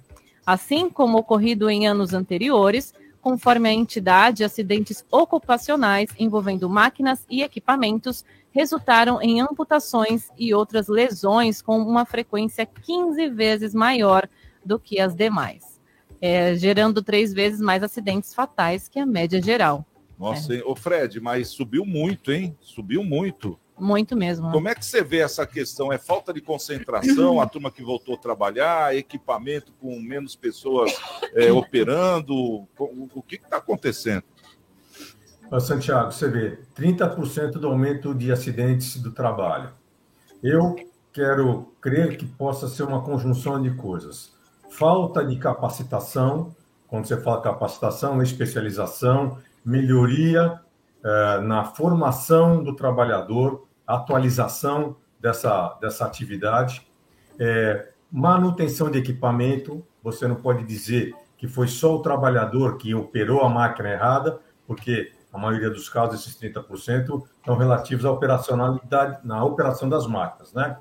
Assim como ocorrido em anos anteriores, conforme a entidade, acidentes ocupacionais envolvendo máquinas e equipamentos resultaram em amputações e outras lesões com uma frequência 15 vezes maior do que as demais, é, gerando três vezes mais acidentes fatais que a média geral. Nossa, é. ô Fred, mas subiu muito, hein? Subiu muito. Muito mesmo. Como é que você vê essa questão? É falta de concentração, a turma que voltou a trabalhar, equipamento com menos pessoas é, operando? O, o que está acontecendo? Santiago, você vê 30% do aumento de acidentes do trabalho. Eu quero crer que possa ser uma conjunção de coisas. Falta de capacitação, quando você fala capacitação, especialização, melhoria na formação do trabalhador, atualização dessa, dessa atividade, é, manutenção de equipamento. Você não pode dizer que foi só o trabalhador que operou a máquina errada, porque a maioria dos casos, esses 30%, estão relativos à operacionalidade, na operação das máquinas, né?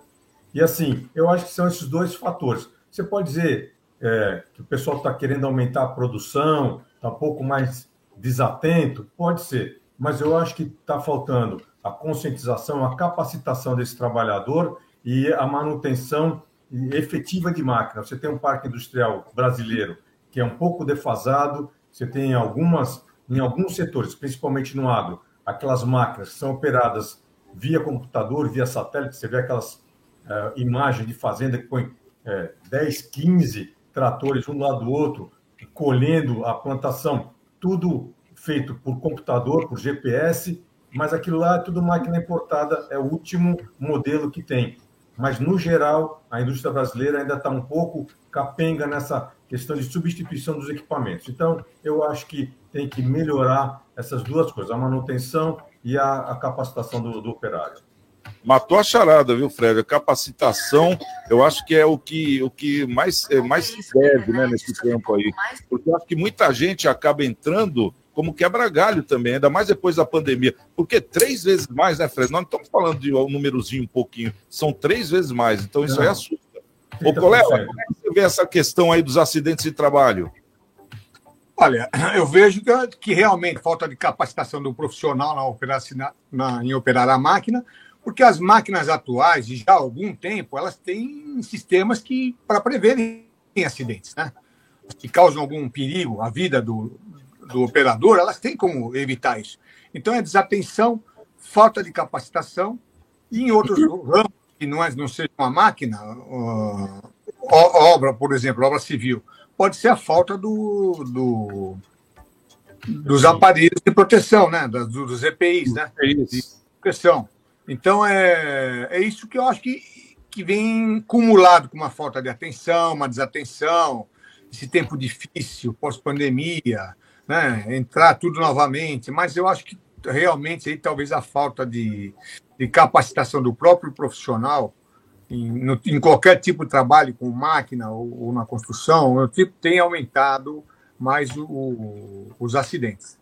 E assim, eu acho que são esses dois fatores. Você pode dizer é, que o pessoal está querendo aumentar a produção, está um pouco mais desatento? Pode ser, mas eu acho que está faltando a conscientização, a capacitação desse trabalhador e a manutenção efetiva de máquina. Você tem um parque industrial brasileiro que é um pouco defasado, você tem algumas, em alguns setores, principalmente no agro, aquelas máquinas que são operadas via computador, via satélite, você vê aquelas uh, imagens de fazenda que põe uh, 10, 15 tratores um do lado do outro, colhendo a plantação tudo feito por computador, por GPS, mas aquilo lá é tudo máquina importada, é o último modelo que tem. Mas, no geral, a indústria brasileira ainda está um pouco capenga nessa questão de substituição dos equipamentos. Então, eu acho que tem que melhorar essas duas coisas, a manutenção e a, a capacitação do, do operário. Matou a charada, viu, Fred? A capacitação, eu acho que é o que, o que mais, é, mais serve né, nesse campo aí. Porque eu acho que muita gente acaba entrando como quebra-galho também, ainda mais depois da pandemia. Porque três vezes mais, né, Fred? Nós não estamos falando de um númerozinho um pouquinho, são três vezes mais, então isso não. aí assusta. Ô, colega, como é que você vê essa questão aí dos acidentes de trabalho? Olha, eu vejo que, que realmente falta de capacitação do profissional na operar, na, em operar a máquina, porque as máquinas atuais, já há algum tempo, elas têm sistemas que para preverem acidentes, né? Que causam algum perigo à vida do, do operador, elas têm como evitar isso. Então é desatenção, falta de capacitação e em outros ramos que não, é, não seja uma máquina, obra, por exemplo, obra civil, pode ser a falta do, do dos aparelhos de proteção, né? dos, dos EPIs, né? De proteção. Então, é, é isso que eu acho que, que vem acumulado com uma falta de atenção, uma desatenção, esse tempo difícil, pós-pandemia, né? entrar tudo novamente. Mas eu acho que realmente aí talvez a falta de, de capacitação do próprio profissional em, no, em, qualquer tipo de trabalho, com máquina ou, ou na construção, o tipo tem aumentado mais o, o, os acidentes.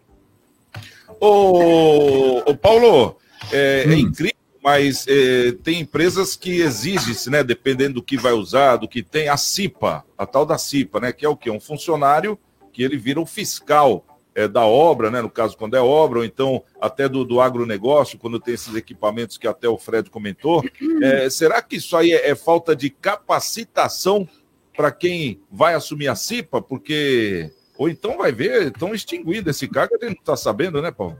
Ô, ô Paulo, é, é hum. é incrível, mas é, tem empresas que exigem-se, né? Dependendo do que vai usar, do que tem, a CIPA, a tal da CIPA, né? Que é o quê? Um funcionário que ele vira o fiscal é, da obra, né? No caso, quando é obra, ou então até do, do agronegócio, quando tem esses equipamentos que até o Fred comentou. É, será que isso aí é, é falta de capacitação para quem vai assumir a CIPA, porque. Ou então vai ver, estão extinguindo esse cargo, a gente não está sabendo, né, Paulo?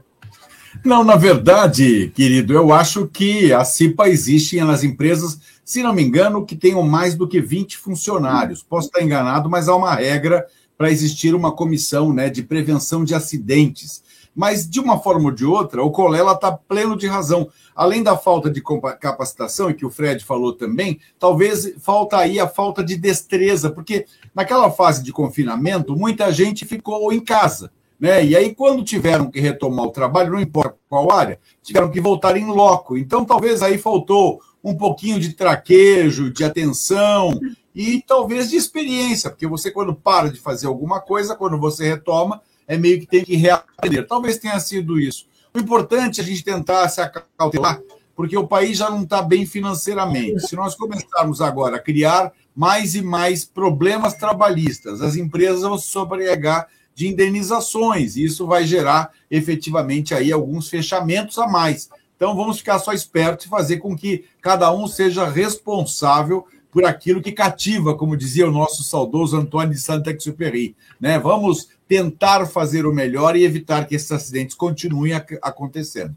Não, na verdade, querido, eu acho que a CIPA existe nas empresas, se não me engano, que tenham mais do que 20 funcionários. Posso estar enganado, mas há uma regra para existir uma comissão né, de prevenção de acidentes. Mas, de uma forma ou de outra, o Colela está pleno de razão. Além da falta de capacitação, e que o Fred falou também, talvez falta aí a falta de destreza, porque naquela fase de confinamento, muita gente ficou em casa. Né? E aí, quando tiveram que retomar o trabalho, não importa qual área, tiveram que voltar em loco. Então, talvez aí faltou um pouquinho de traquejo, de atenção e talvez de experiência, porque você, quando para de fazer alguma coisa, quando você retoma, é meio que tem que reaprender. Talvez tenha sido isso. O importante é a gente tentar se acautelar, porque o país já não está bem financeiramente. Se nós começarmos agora a criar mais e mais problemas trabalhistas, as empresas vão se sobrecarregar de indenizações. E isso vai gerar efetivamente aí alguns fechamentos a mais. Então vamos ficar só espertos e fazer com que cada um seja responsável por aquilo que cativa, como dizia o nosso saudoso Antônio de Saint-Exupéry. Né? Vamos tentar fazer o melhor e evitar que esses acidentes continuem acontecendo.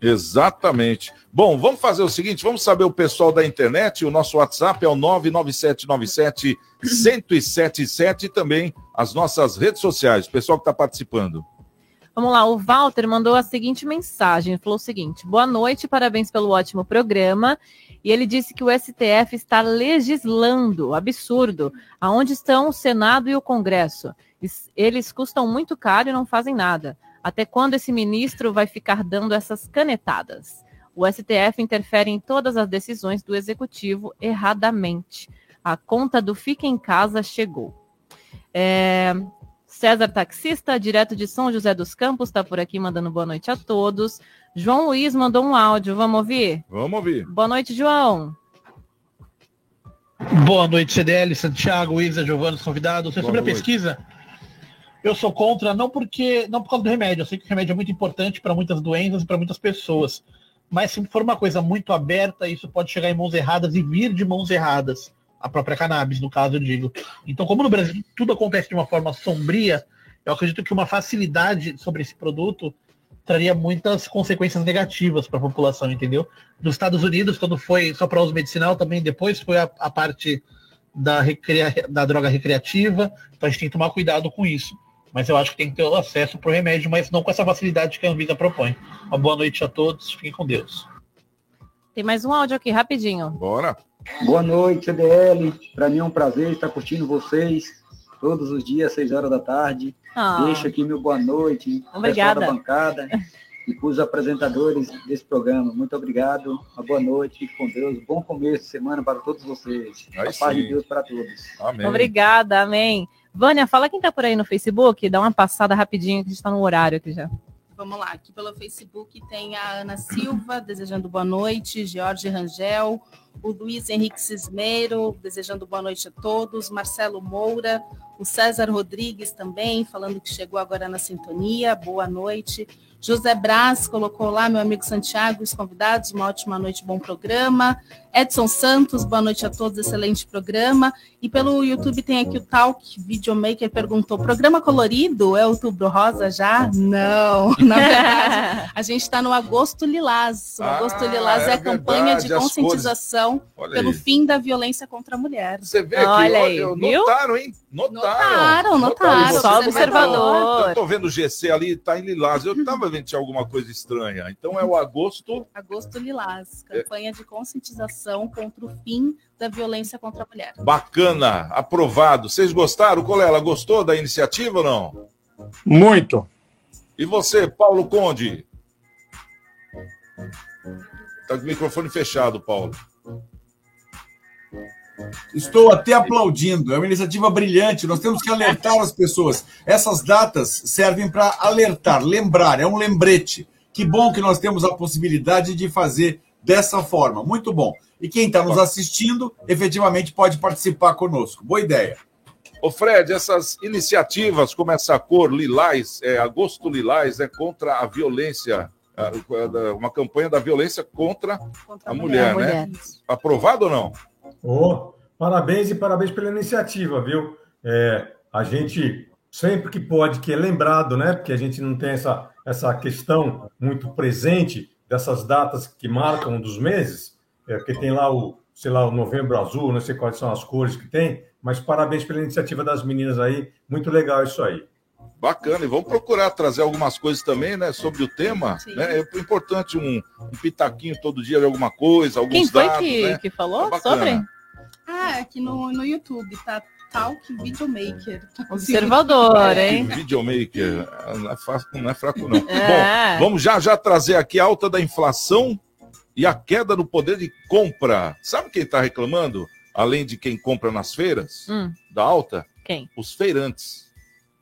Exatamente. Bom, vamos fazer o seguinte: vamos saber o pessoal da internet. O nosso WhatsApp é o 99797-1077 e também as nossas redes sociais, o pessoal que está participando. Vamos lá, o Walter mandou a seguinte mensagem: falou o seguinte: boa noite, parabéns pelo ótimo programa. E ele disse que o STF está legislando, absurdo. Aonde estão o Senado e o Congresso? Eles custam muito caro e não fazem nada. Até quando esse ministro vai ficar dando essas canetadas? O STF interfere em todas as decisões do executivo erradamente. A conta do fica em casa chegou. É... César Taxista, direto de São José dos Campos, está por aqui mandando boa noite a todos. João Luiz mandou um áudio, vamos ouvir? Vamos ouvir. Boa noite, João. Boa noite, CDL, Santiago, Isa, Giovanni, os convidados. Sobre noite. a pesquisa, eu sou contra, não porque não por causa do remédio. Eu sei que o remédio é muito importante para muitas doenças e para muitas pessoas. Mas se for uma coisa muito aberta, isso pode chegar em mãos erradas e vir de mãos erradas. A própria cannabis, no caso, eu digo. Então, como no Brasil tudo acontece de uma forma sombria, eu acredito que uma facilidade sobre esse produto traria muitas consequências negativas para a população, entendeu? Nos Estados Unidos, quando foi só para uso medicinal, também depois foi a, a parte da, recria, da droga recreativa, então a gente tem que tomar cuidado com isso. Mas eu acho que tem que ter acesso para o remédio, mas não com essa facilidade que a Anvisa propõe. Uma boa noite a todos, fiquem com Deus. Tem mais um áudio aqui, rapidinho. Bora. Boa noite, CDL. Para mim é um prazer estar curtindo vocês todos os dias, seis horas da tarde. Ah. Deixo aqui meu boa noite. Obrigada. da bancada e para os apresentadores desse programa. Muito obrigado. Uma boa noite. Fique com Deus. Bom começo de semana para todos vocês. Aí a paz de Deus para todos. Amém. Obrigada. Amém. Vânia, fala quem está por aí no Facebook, dá uma passada rapidinho, que a gente está no horário aqui já. Vamos lá, aqui pelo Facebook tem a Ana Silva, desejando boa noite, Jorge Rangel, o Luiz Henrique Cismeiro, desejando boa noite a todos, Marcelo Moura, o César Rodrigues também, falando que chegou agora na sintonia, boa noite. José Braz colocou lá, meu amigo Santiago, os convidados, uma ótima noite, bom programa. Edson Santos, boa noite a todos, excelente programa. E pelo YouTube tem aqui o Talk Videomaker perguntou: programa colorido é outubro rosa já? Não, na verdade, a gente está no Agosto Lilás. O Agosto ah, Lilás é, é a campanha verdade, de conscientização pelo fim da violência contra a mulher. Você vê Olha aí, viu? notaram, hein? Notaram, notaram. notaram. Só observador. Eu tô vendo o GC ali, tá em Lilás. Eu tava vendo tinha alguma coisa estranha. Então é o Agosto. Agosto Lilás, campanha é. de conscientização contra o fim da violência contra a mulher. Bacana, aprovado. Vocês gostaram? Colela, gostou da iniciativa ou não? Muito. E você, Paulo Conde? Tá com o microfone fechado, Paulo. Estou até aplaudindo. É uma iniciativa brilhante. Nós temos que alertar as pessoas. Essas datas servem para alertar, lembrar. É um lembrete. Que bom que nós temos a possibilidade de fazer dessa forma. Muito bom. E quem está nos assistindo, efetivamente pode participar conosco. Boa ideia. Ô Fred, essas iniciativas como essa cor lilás, é, agosto lilás, é contra a violência, uma campanha da violência contra, contra a, mulher, mulher, né? Mulher. Aprovado ou não? Oh, Parabéns e parabéns pela iniciativa, viu? É, a gente sempre que pode, que é lembrado, né? Porque a gente não tem essa, essa questão muito presente dessas datas que marcam dos meses, é, porque tem lá o, sei lá, o novembro azul, não sei quais são as cores que tem, mas parabéns pela iniciativa das meninas aí, muito legal isso aí. Bacana, e vamos procurar trazer algumas coisas também, né, sobre o tema. Né? É importante um, um pitaquinho todo dia de alguma coisa, alguns Quem foi dados. que, né? que falou É sobre? Ah, aqui no, no YouTube, tá? Talk Videomaker. Observador, hein? Videomaker, não é, fácil, não é fraco, não. É. Bom, vamos já já trazer aqui a alta da inflação e a queda no poder de compra. Sabe quem está reclamando? Além de quem compra nas feiras, Hum. da alta? Quem? Os feirantes.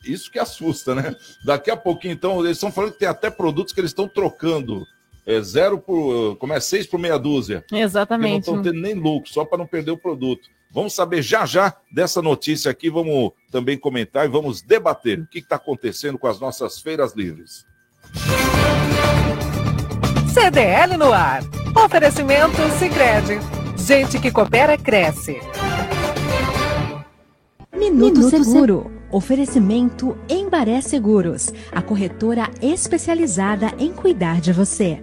Isso que assusta, né? Daqui a pouquinho, então, eles estão falando que tem até produtos que eles estão trocando. É zero por. Como é? Seis por meia dúzia. Exatamente. Que não estão tendo nem lucro, só para não perder o produto. Vamos saber já já dessa notícia aqui, vamos também comentar e vamos debater o que está acontecendo com as nossas feiras livres. CDL no ar. Oferecimento Sicredi. Gente que coopera cresce. Minuto, Seguro. Oferecimento Embaré Seguros, a corretora especializada em cuidar de você.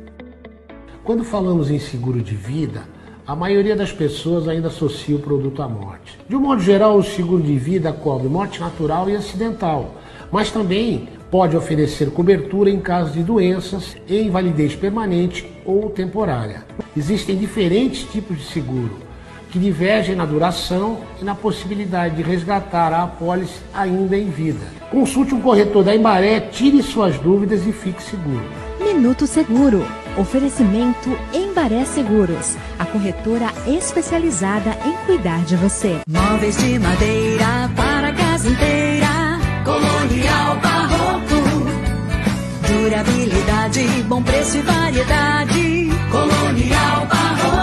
Quando falamos em seguro de vida, a maioria das pessoas ainda associa o produto à morte. De um modo geral, o seguro de vida cobre morte natural e acidental, mas também pode oferecer cobertura em caso de doenças e invalidez permanente ou temporária. Existem diferentes tipos de seguro que divergem na duração e na possibilidade de resgatar a apólice ainda em vida. Consulte um corretor da Embaré, tire suas dúvidas e fique seguro. Minuto Seguro. Oferecimento Embaré Seguros, a corretora especializada em cuidar de você. Móveis de madeira para a casa inteira. Colonial Barroco. Durabilidade, bom preço e variedade. Colonial Barroco.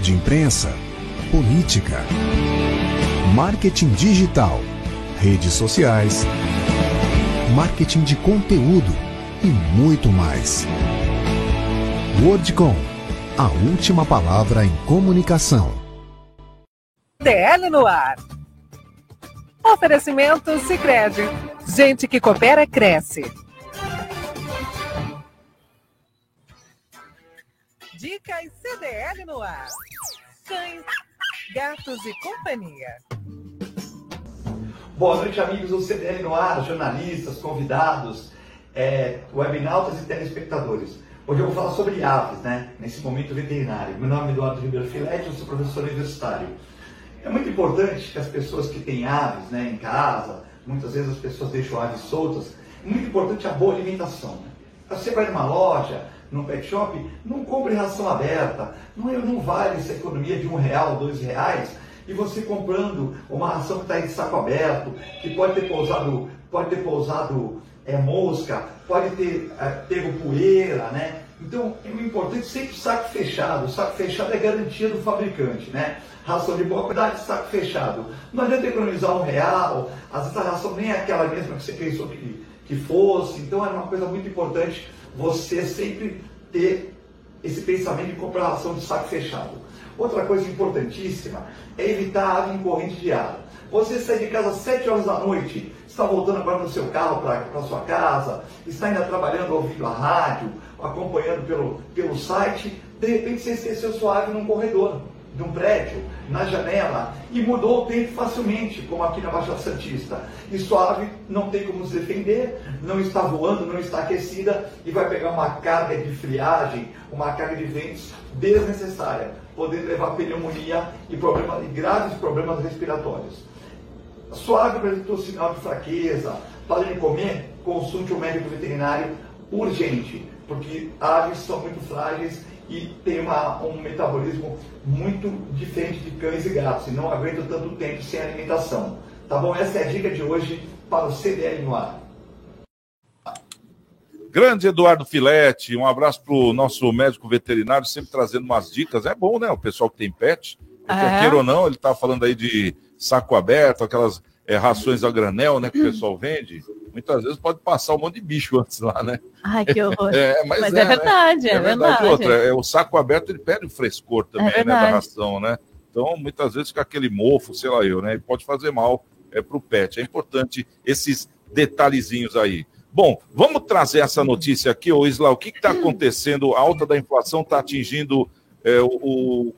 de imprensa, política, marketing digital, redes sociais, marketing de conteúdo e muito mais. Wordcom, a última palavra em comunicação. DL no ar. Oferecimento Sicredi. Gente que coopera cresce. Dicas CDL no ar. Cães, gatos e companhia. Boa noite, amigos do CDL no ar, jornalistas, convidados, é, webnautas e telespectadores. Hoje eu vou falar sobre aves, né? Nesse momento veterinário. Meu nome é Eduardo Ribeiro Filete, eu sou professor universitário. É muito importante que as pessoas que têm aves né, em casa, muitas vezes as pessoas deixam aves soltas, é muito importante a boa alimentação. Né? Você vai numa loja, num pet shop, não compre ração aberta, não, não vale essa economia de um real, dois reais, e você comprando uma ração que está em saco aberto, que pode ter pousado, pode ter pousado é, mosca, pode ter é, pego poeira, né? Então, é importante sempre saco fechado. O saco fechado é garantia do fabricante, né? Ração de boa qualidade, saco fechado. Não adianta economizar um real, às vezes a ração nem é aquela mesma que você pensou que, que fosse. Então, é uma coisa muito importante você sempre ter esse pensamento de comprar ração de saco fechado. Outra coisa importantíssima é evitar a ave em corrente de água. Você sai de casa às 7 horas da noite, está voltando agora no seu carro para a sua casa, está ainda trabalhando ouvindo a rádio, acompanhando pelo, pelo site, de repente você esqueceu sua ave num corredor, num prédio, na janela, e mudou o tempo facilmente, como aqui na Baixada Santista. E sua ave não tem como se defender, não está voando, não está aquecida, e vai pegar uma carga de friagem, uma carga de ventos desnecessária, podendo levar pneumonia e, problema, e graves problemas respiratórios. Sua ave apresentou sinal de fraqueza, para de comer, consulte um médico veterinário urgente, porque aves são muito frágeis e têm uma, um metabolismo muito diferente de cães e gatos e não aguentam tanto tempo sem alimentação. Tá bom? Essa é a dica de hoje para o CDL no ar. Grande Eduardo Filete, um abraço para o nosso médico veterinário, sempre trazendo umas dicas. É bom, né? O pessoal que tem pet, é. queira ou não, ele está falando aí de saco aberto, aquelas é, rações a granel, né, que o pessoal vende. Muitas vezes pode passar um monte de bicho antes lá, né? Ai, que horror. É, mas, mas é, é, verdade, né? é, é verdade. Outra, é, o saco aberto ele perde o frescor também, É né, da ração, né? Então, muitas vezes fica aquele mofo, sei lá eu, né? E pode fazer mal é, para o pet. É importante esses detalhezinhos aí. Bom, vamos trazer essa notícia aqui, ô Isla. O que está acontecendo? A alta da inflação está atingindo é, o, o-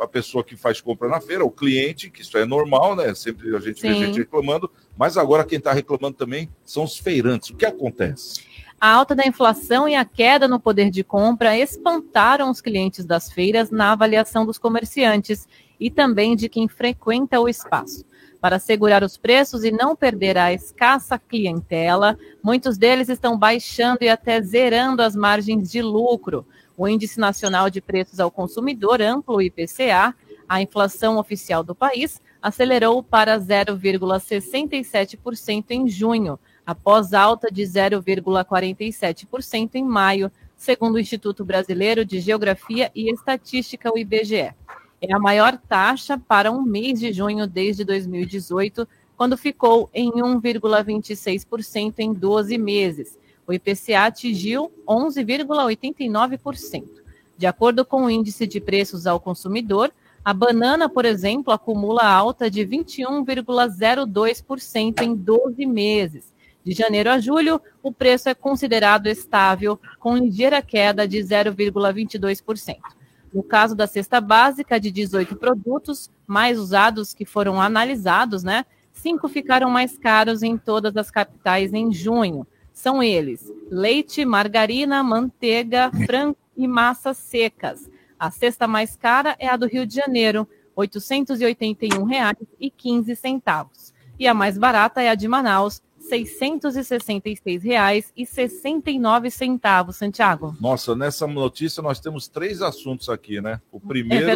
a pessoa que faz compra na feira, o cliente, que isso é normal, né? Sempre a gente vê Sim. gente reclamando, mas agora quem está reclamando também são os feirantes. O que acontece? A alta da inflação e a queda no poder de compra espantaram os clientes das feiras na avaliação dos comerciantes e também de quem frequenta o espaço. Para segurar os preços e não perder a escassa clientela, muitos deles estão baixando e até zerando as margens de lucro. O Índice Nacional de Preços ao Consumidor, amplo IPCA, a inflação oficial do país, acelerou para 0,67% em junho, após alta de 0,47% em maio, segundo o Instituto Brasileiro de Geografia e Estatística, o IBGE. É a maior taxa para um mês de junho desde 2018, quando ficou em 1,26% em 12 meses. O IPCA atingiu 11,89%. De acordo com o Índice de Preços ao Consumidor, a banana, por exemplo, acumula alta de 21,02% em 12 meses. De janeiro a julho, o preço é considerado estável, com ligeira queda de 0,22%. No caso da cesta básica, de 18 produtos mais usados que foram analisados, né? Cinco ficaram mais caros em todas as capitais em junho. São eles: leite, margarina, manteiga, frango e massas secas. A cesta mais cara é a do Rio de Janeiro, R$ 881,15. E a mais barata é a de Manaus, R$ 666,69, Santiago. Nossa, nessa notícia nós temos três assuntos aqui, né? O primeiro É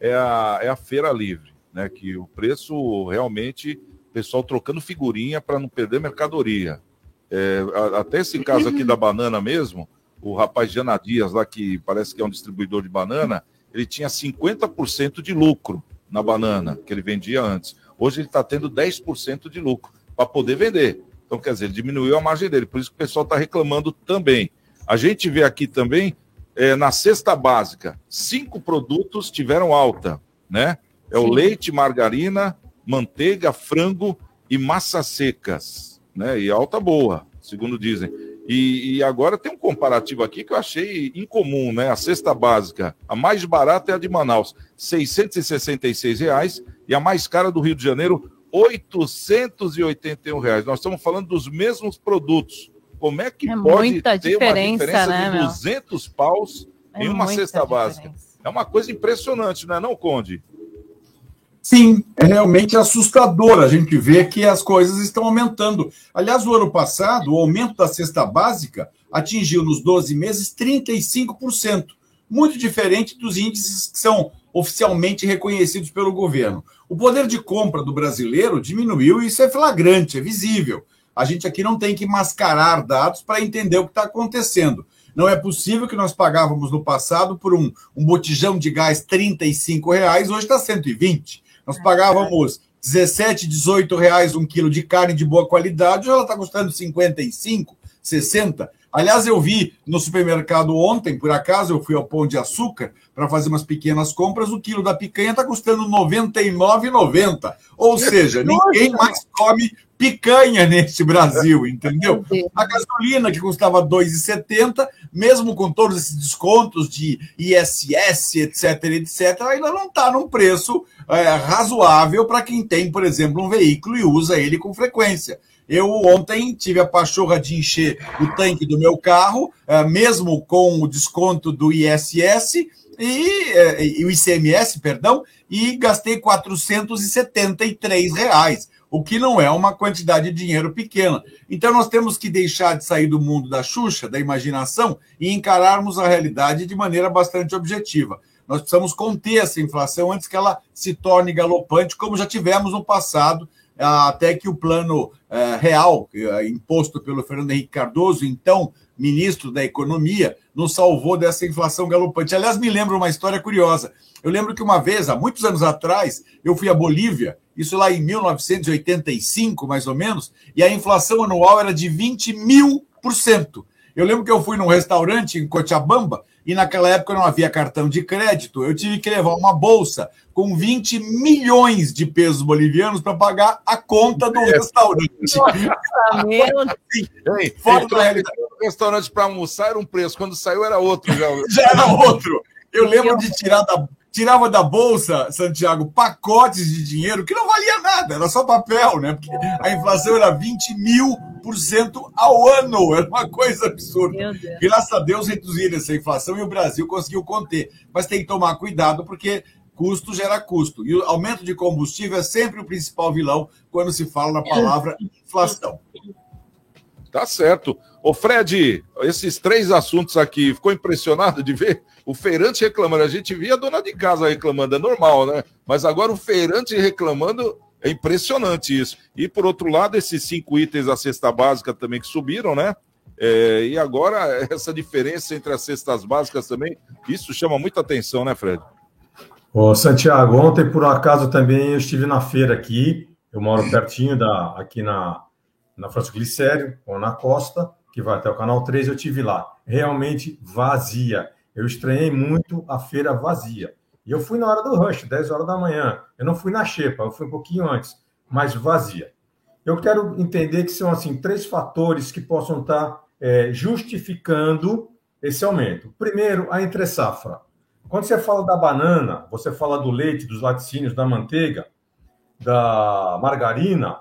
é a, é a feira livre, né? Que o preço realmente, o pessoal trocando figurinha para não perder mercadoria. É, até esse caso aqui da banana mesmo, o rapaz Jana Dias, lá que parece que é um distribuidor de banana, ele tinha 50% de lucro na banana que ele vendia antes. Hoje ele está tendo 10% de lucro para poder vender. Então, quer dizer, ele diminuiu a margem dele, por isso que o pessoal está reclamando também. A gente vê aqui também, é, na cesta básica, cinco produtos tiveram alta, né? É o Sim. leite, margarina, manteiga, frango e massas secas, né? E alta boa, segundo dizem. E, e agora tem um comparativo aqui que eu achei incomum, né? A cesta básica, a mais barata é a de Manaus, 666 reais, e a mais cara do Rio de Janeiro, 881 reais. Nós estamos falando dos mesmos produtos. Como é que É pode muita ter uma diferença, diferença né, de meu? 200 paus É em uma cesta básica? É uma coisa impressionante, não é não, Conde? Sim, é realmente assustador a gente ver que as coisas estão aumentando. Aliás, no ano passado, o aumento da cesta básica atingiu nos 12 meses 35%, muito diferente dos índices que são oficialmente reconhecidos pelo governo. O poder de compra do brasileiro diminuiu e isso é flagrante, é visível. A gente aqui não tem que mascarar dados para entender o que está acontecendo. Não é possível que nós pagávamos no passado por um, um botijão de gás 35 reais, hoje está 120. Nós pagávamos 17, 18 reais um quilo de carne de boa qualidade, ela está custando 55, 60. Aliás, eu vi no supermercado ontem, por acaso, eu fui ao Pão de Açúcar para fazer umas pequenas compras, o quilo da picanha está custando R$ 99,90. Ou seja, ninguém mais come picanha neste Brasil, entendeu? A gasolina, que custava R$ 2,70, mesmo com todos esses descontos de ISS, etc, etc, ainda não está num preço é, razoável para quem tem, por exemplo, um veículo e usa ele com frequência. Eu ontem tive a pachorra de encher o tanque do meu carro, eh, mesmo com o desconto do ISS e, eh, e o ICMS, perdão, e gastei 473 reais. o que não é uma quantidade de dinheiro pequena. Então nós temos que deixar de sair do mundo da Xuxa, da imaginação, e encararmos a realidade de maneira bastante objetiva. Nós precisamos conter essa inflação antes que ela se torne galopante, como já tivemos no passado, até que o plano eh, real, eh, imposto pelo Fernando Henrique Cardoso, então ministro da Economia, nos salvou dessa inflação galopante. Aliás, me lembro uma história curiosa. Eu lembro que uma vez, há muitos anos atrás, eu fui à Bolívia, isso lá em 1985, mais ou menos, e a inflação anual era de 20 mil por cento. Eu lembro que eu fui num restaurante em Cochabamba e naquela época não havia cartão de crédito. Eu tive que levar uma bolsa com 20 milhões de pesos bolivianos para pagar a conta do restaurante. Nossa, meu. Fora da realidade. restaurante para almoçar era um preço, quando saiu era outro. Já, já era outro. Eu lembro de tirar da, tirava da bolsa, Santiago, pacotes de dinheiro que não valia nada, era só papel, né? Porque a inflação era 20 mil por cento ao ano, era uma coisa absurda. Graças a Deus reduziram essa inflação e o Brasil conseguiu conter. Mas tem que tomar cuidado, porque custo gera custo. E o aumento de combustível é sempre o principal vilão quando se fala na palavra inflação. Tá certo. Ô Fred, esses três assuntos aqui, ficou impressionado de ver o feirante reclamando? A gente via a dona de casa reclamando, é normal, né? Mas agora o feirante reclamando, é impressionante isso. E por outro lado, esses cinco itens da cesta básica também que subiram, né? É, e agora essa diferença entre as cestas básicas também, isso chama muita atenção, né, Fred? Ô, Santiago, ontem por acaso também eu estive na feira aqui, eu moro pertinho da, aqui na, na Francisco Glicério, ou na Costa, que vai até o canal 3, eu tive lá. Realmente vazia. Eu estranhei muito a feira vazia. E eu fui na hora do rush, 10 horas da manhã. Eu não fui na xepa, eu fui um pouquinho antes, mas vazia. Eu quero entender que são assim três fatores que possam estar é, justificando esse aumento. Primeiro, a entre-safra. Quando você fala da banana, você fala do leite, dos laticínios, da manteiga, da margarina,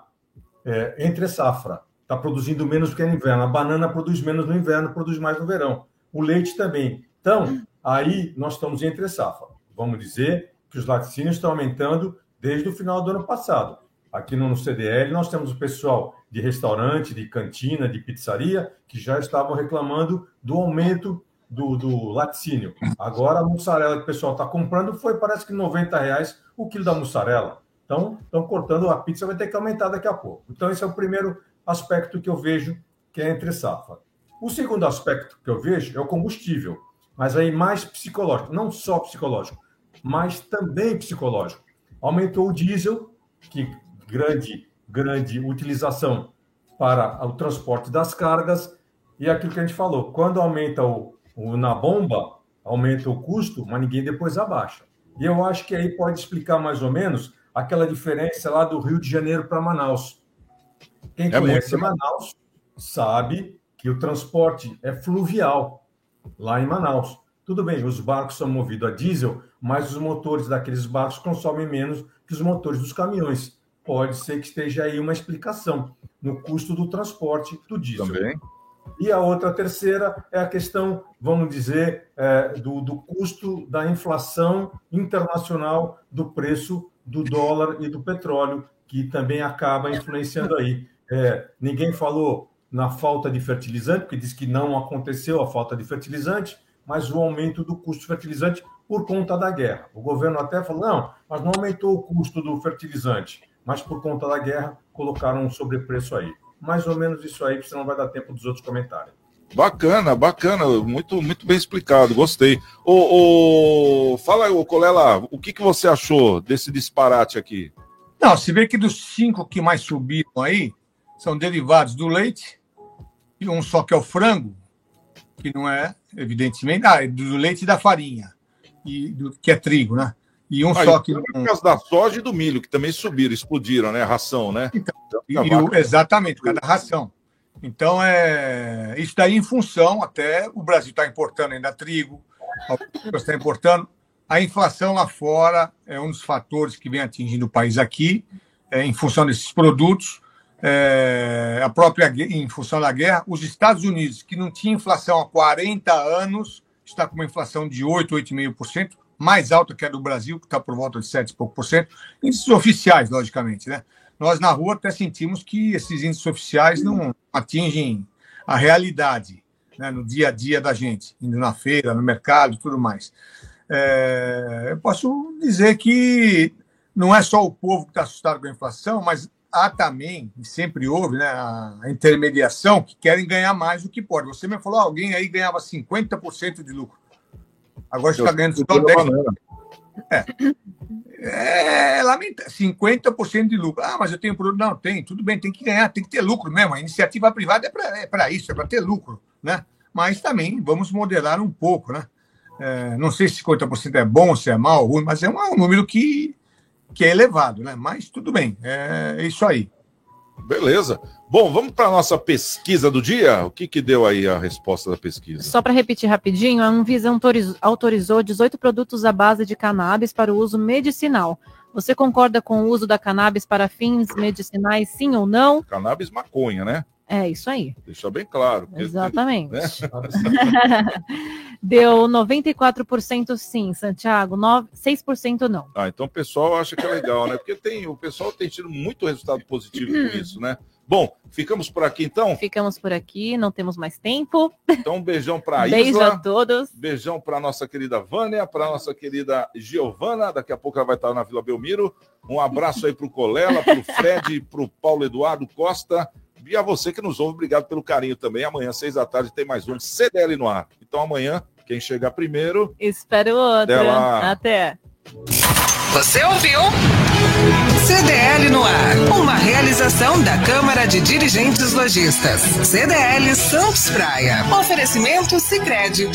é, entre-safra está produzindo menos que no inverno. A banana produz menos no inverno, produz mais no verão. O leite também. Então, aí nós estamos entre safra. Vamos dizer que os laticínios estão aumentando desde o final do ano passado. Aqui no CDL, nós temos o pessoal de restaurante, de cantina, de pizzaria, que já estavam reclamando do aumento do, do laticínio. Agora, a mussarela que o pessoal está comprando foi, parece que 90 reais o quilo da mussarela. Então, estão cortando a pizza, vai ter que aumentar daqui a pouco. Então, esse é o primeiro aspecto que eu vejo que é entre safra. O segundo aspecto que eu vejo é o combustível, mas aí mais psicológico, não só psicológico, mas também psicológico. Aumentou o diesel, que grande grande utilização para o transporte das cargas e aquilo que a gente falou, quando aumenta o, o na bomba, aumenta o custo, mas ninguém depois abaixa. E eu acho que aí pode explicar mais ou menos aquela diferença lá do Rio de Janeiro para Manaus. Quem é conhece muito... Manaus sabe que o transporte é fluvial lá em Manaus. Tudo bem, os barcos são movidos a diesel, mas os motores daqueles barcos consomem menos que os motores dos caminhões. Pode ser que esteja aí uma explicação no custo do transporte do diesel. Também. E a outra terceira é a questão, vamos dizer, é, do, do custo da inflação internacional do preço do dólar e do petróleo, que também acaba influenciando aí. É, ninguém falou na falta de fertilizante, porque diz que não aconteceu a falta de fertilizante, mas o aumento do custo de fertilizante por conta da guerra. O governo até falou: não, mas não aumentou o custo do fertilizante, mas por conta da guerra colocaram um sobrepreço aí. Mais ou menos isso aí, porque senão vai dar tempo dos outros comentários. Bacana, bacana, muito, muito bem explicado, gostei. O, o... Fala aí, o Colela, o que, que você achou desse disparate aqui? Não, se vê que dos cinco que mais subiram aí, são derivados do leite, e um só que é o frango, que não é, evidentemente, ah, é do leite e da farinha, e do, que é trigo, né? E um ah, só que. Por causa da soja e do milho, que também subiram, explodiram, né? A ração, né? Então, e, o, exatamente, cada ração. Então, é isso daí em função, até o Brasil está importando ainda trigo, está importando. A inflação lá fora é um dos fatores que vem atingindo o país aqui, é, em função desses produtos é, a própria em função da guerra, os Estados Unidos, que não tinha inflação há 40 anos, está com uma inflação de 8, 8,5%, mais alta que a do Brasil, que está por volta de 7 e pouco por cento, índices oficiais, logicamente, né? nós na rua até sentimos que esses índices oficiais não atingem a realidade né, no dia a dia da gente, indo na feira, no mercado tudo mais. É, eu posso dizer que não é só o povo que está assustado com a inflação, mas há também, e sempre houve, né, a intermediação que querem ganhar mais do que pode. Você me falou, alguém aí ganhava 50% de lucro. Agora está ganhando só 10%. É. É, lamenta 50% de lucro. Ah, mas eu tenho produto. Não, tem, tudo bem, tem que ganhar, tem que ter lucro mesmo. A iniciativa privada é para é isso, é para ter lucro, né? Mas também vamos moderar um pouco, né? É, não sei se 50% é bom, se é mal, ruim, mas é um, um número que, que é elevado, né? Mas tudo bem, é isso aí. Beleza. Bom, vamos para a nossa pesquisa do dia. O que, que deu aí a resposta da pesquisa? Só para repetir rapidinho, a Anvisa autorizou 18 produtos à base de cannabis para o uso medicinal. Você concorda com o uso da cannabis para fins medicinais, sim ou não? Cannabis maconha, né? É isso aí. Deixa bem claro. Exatamente. Né? Deu 94% sim, Santiago, 9, 6% não. Ah, então o pessoal acha que é legal, né? Porque tem, o pessoal tem tido muito resultado positivo com isso, né? Bom, ficamos por aqui então? Ficamos por aqui, não temos mais tempo. Então, um beijão para a Beijo a todos. Beijão para nossa querida Vânia, para nossa querida Giovana, daqui a pouco ela vai estar na Vila Belmiro. Um abraço aí para o Colela, para o Fred, para o Paulo Eduardo Costa e a você que nos ouve, obrigado pelo carinho também. Amanhã, seis da tarde, tem mais um CDL no ar. Então, amanhã, quem chegar primeiro. Espero o outro. Até. Até. Você ouviu? CDL no ar. Uma realização da Câmara de Dirigentes Lojistas. CDL Santos Praia. Oferecimento Sicredi.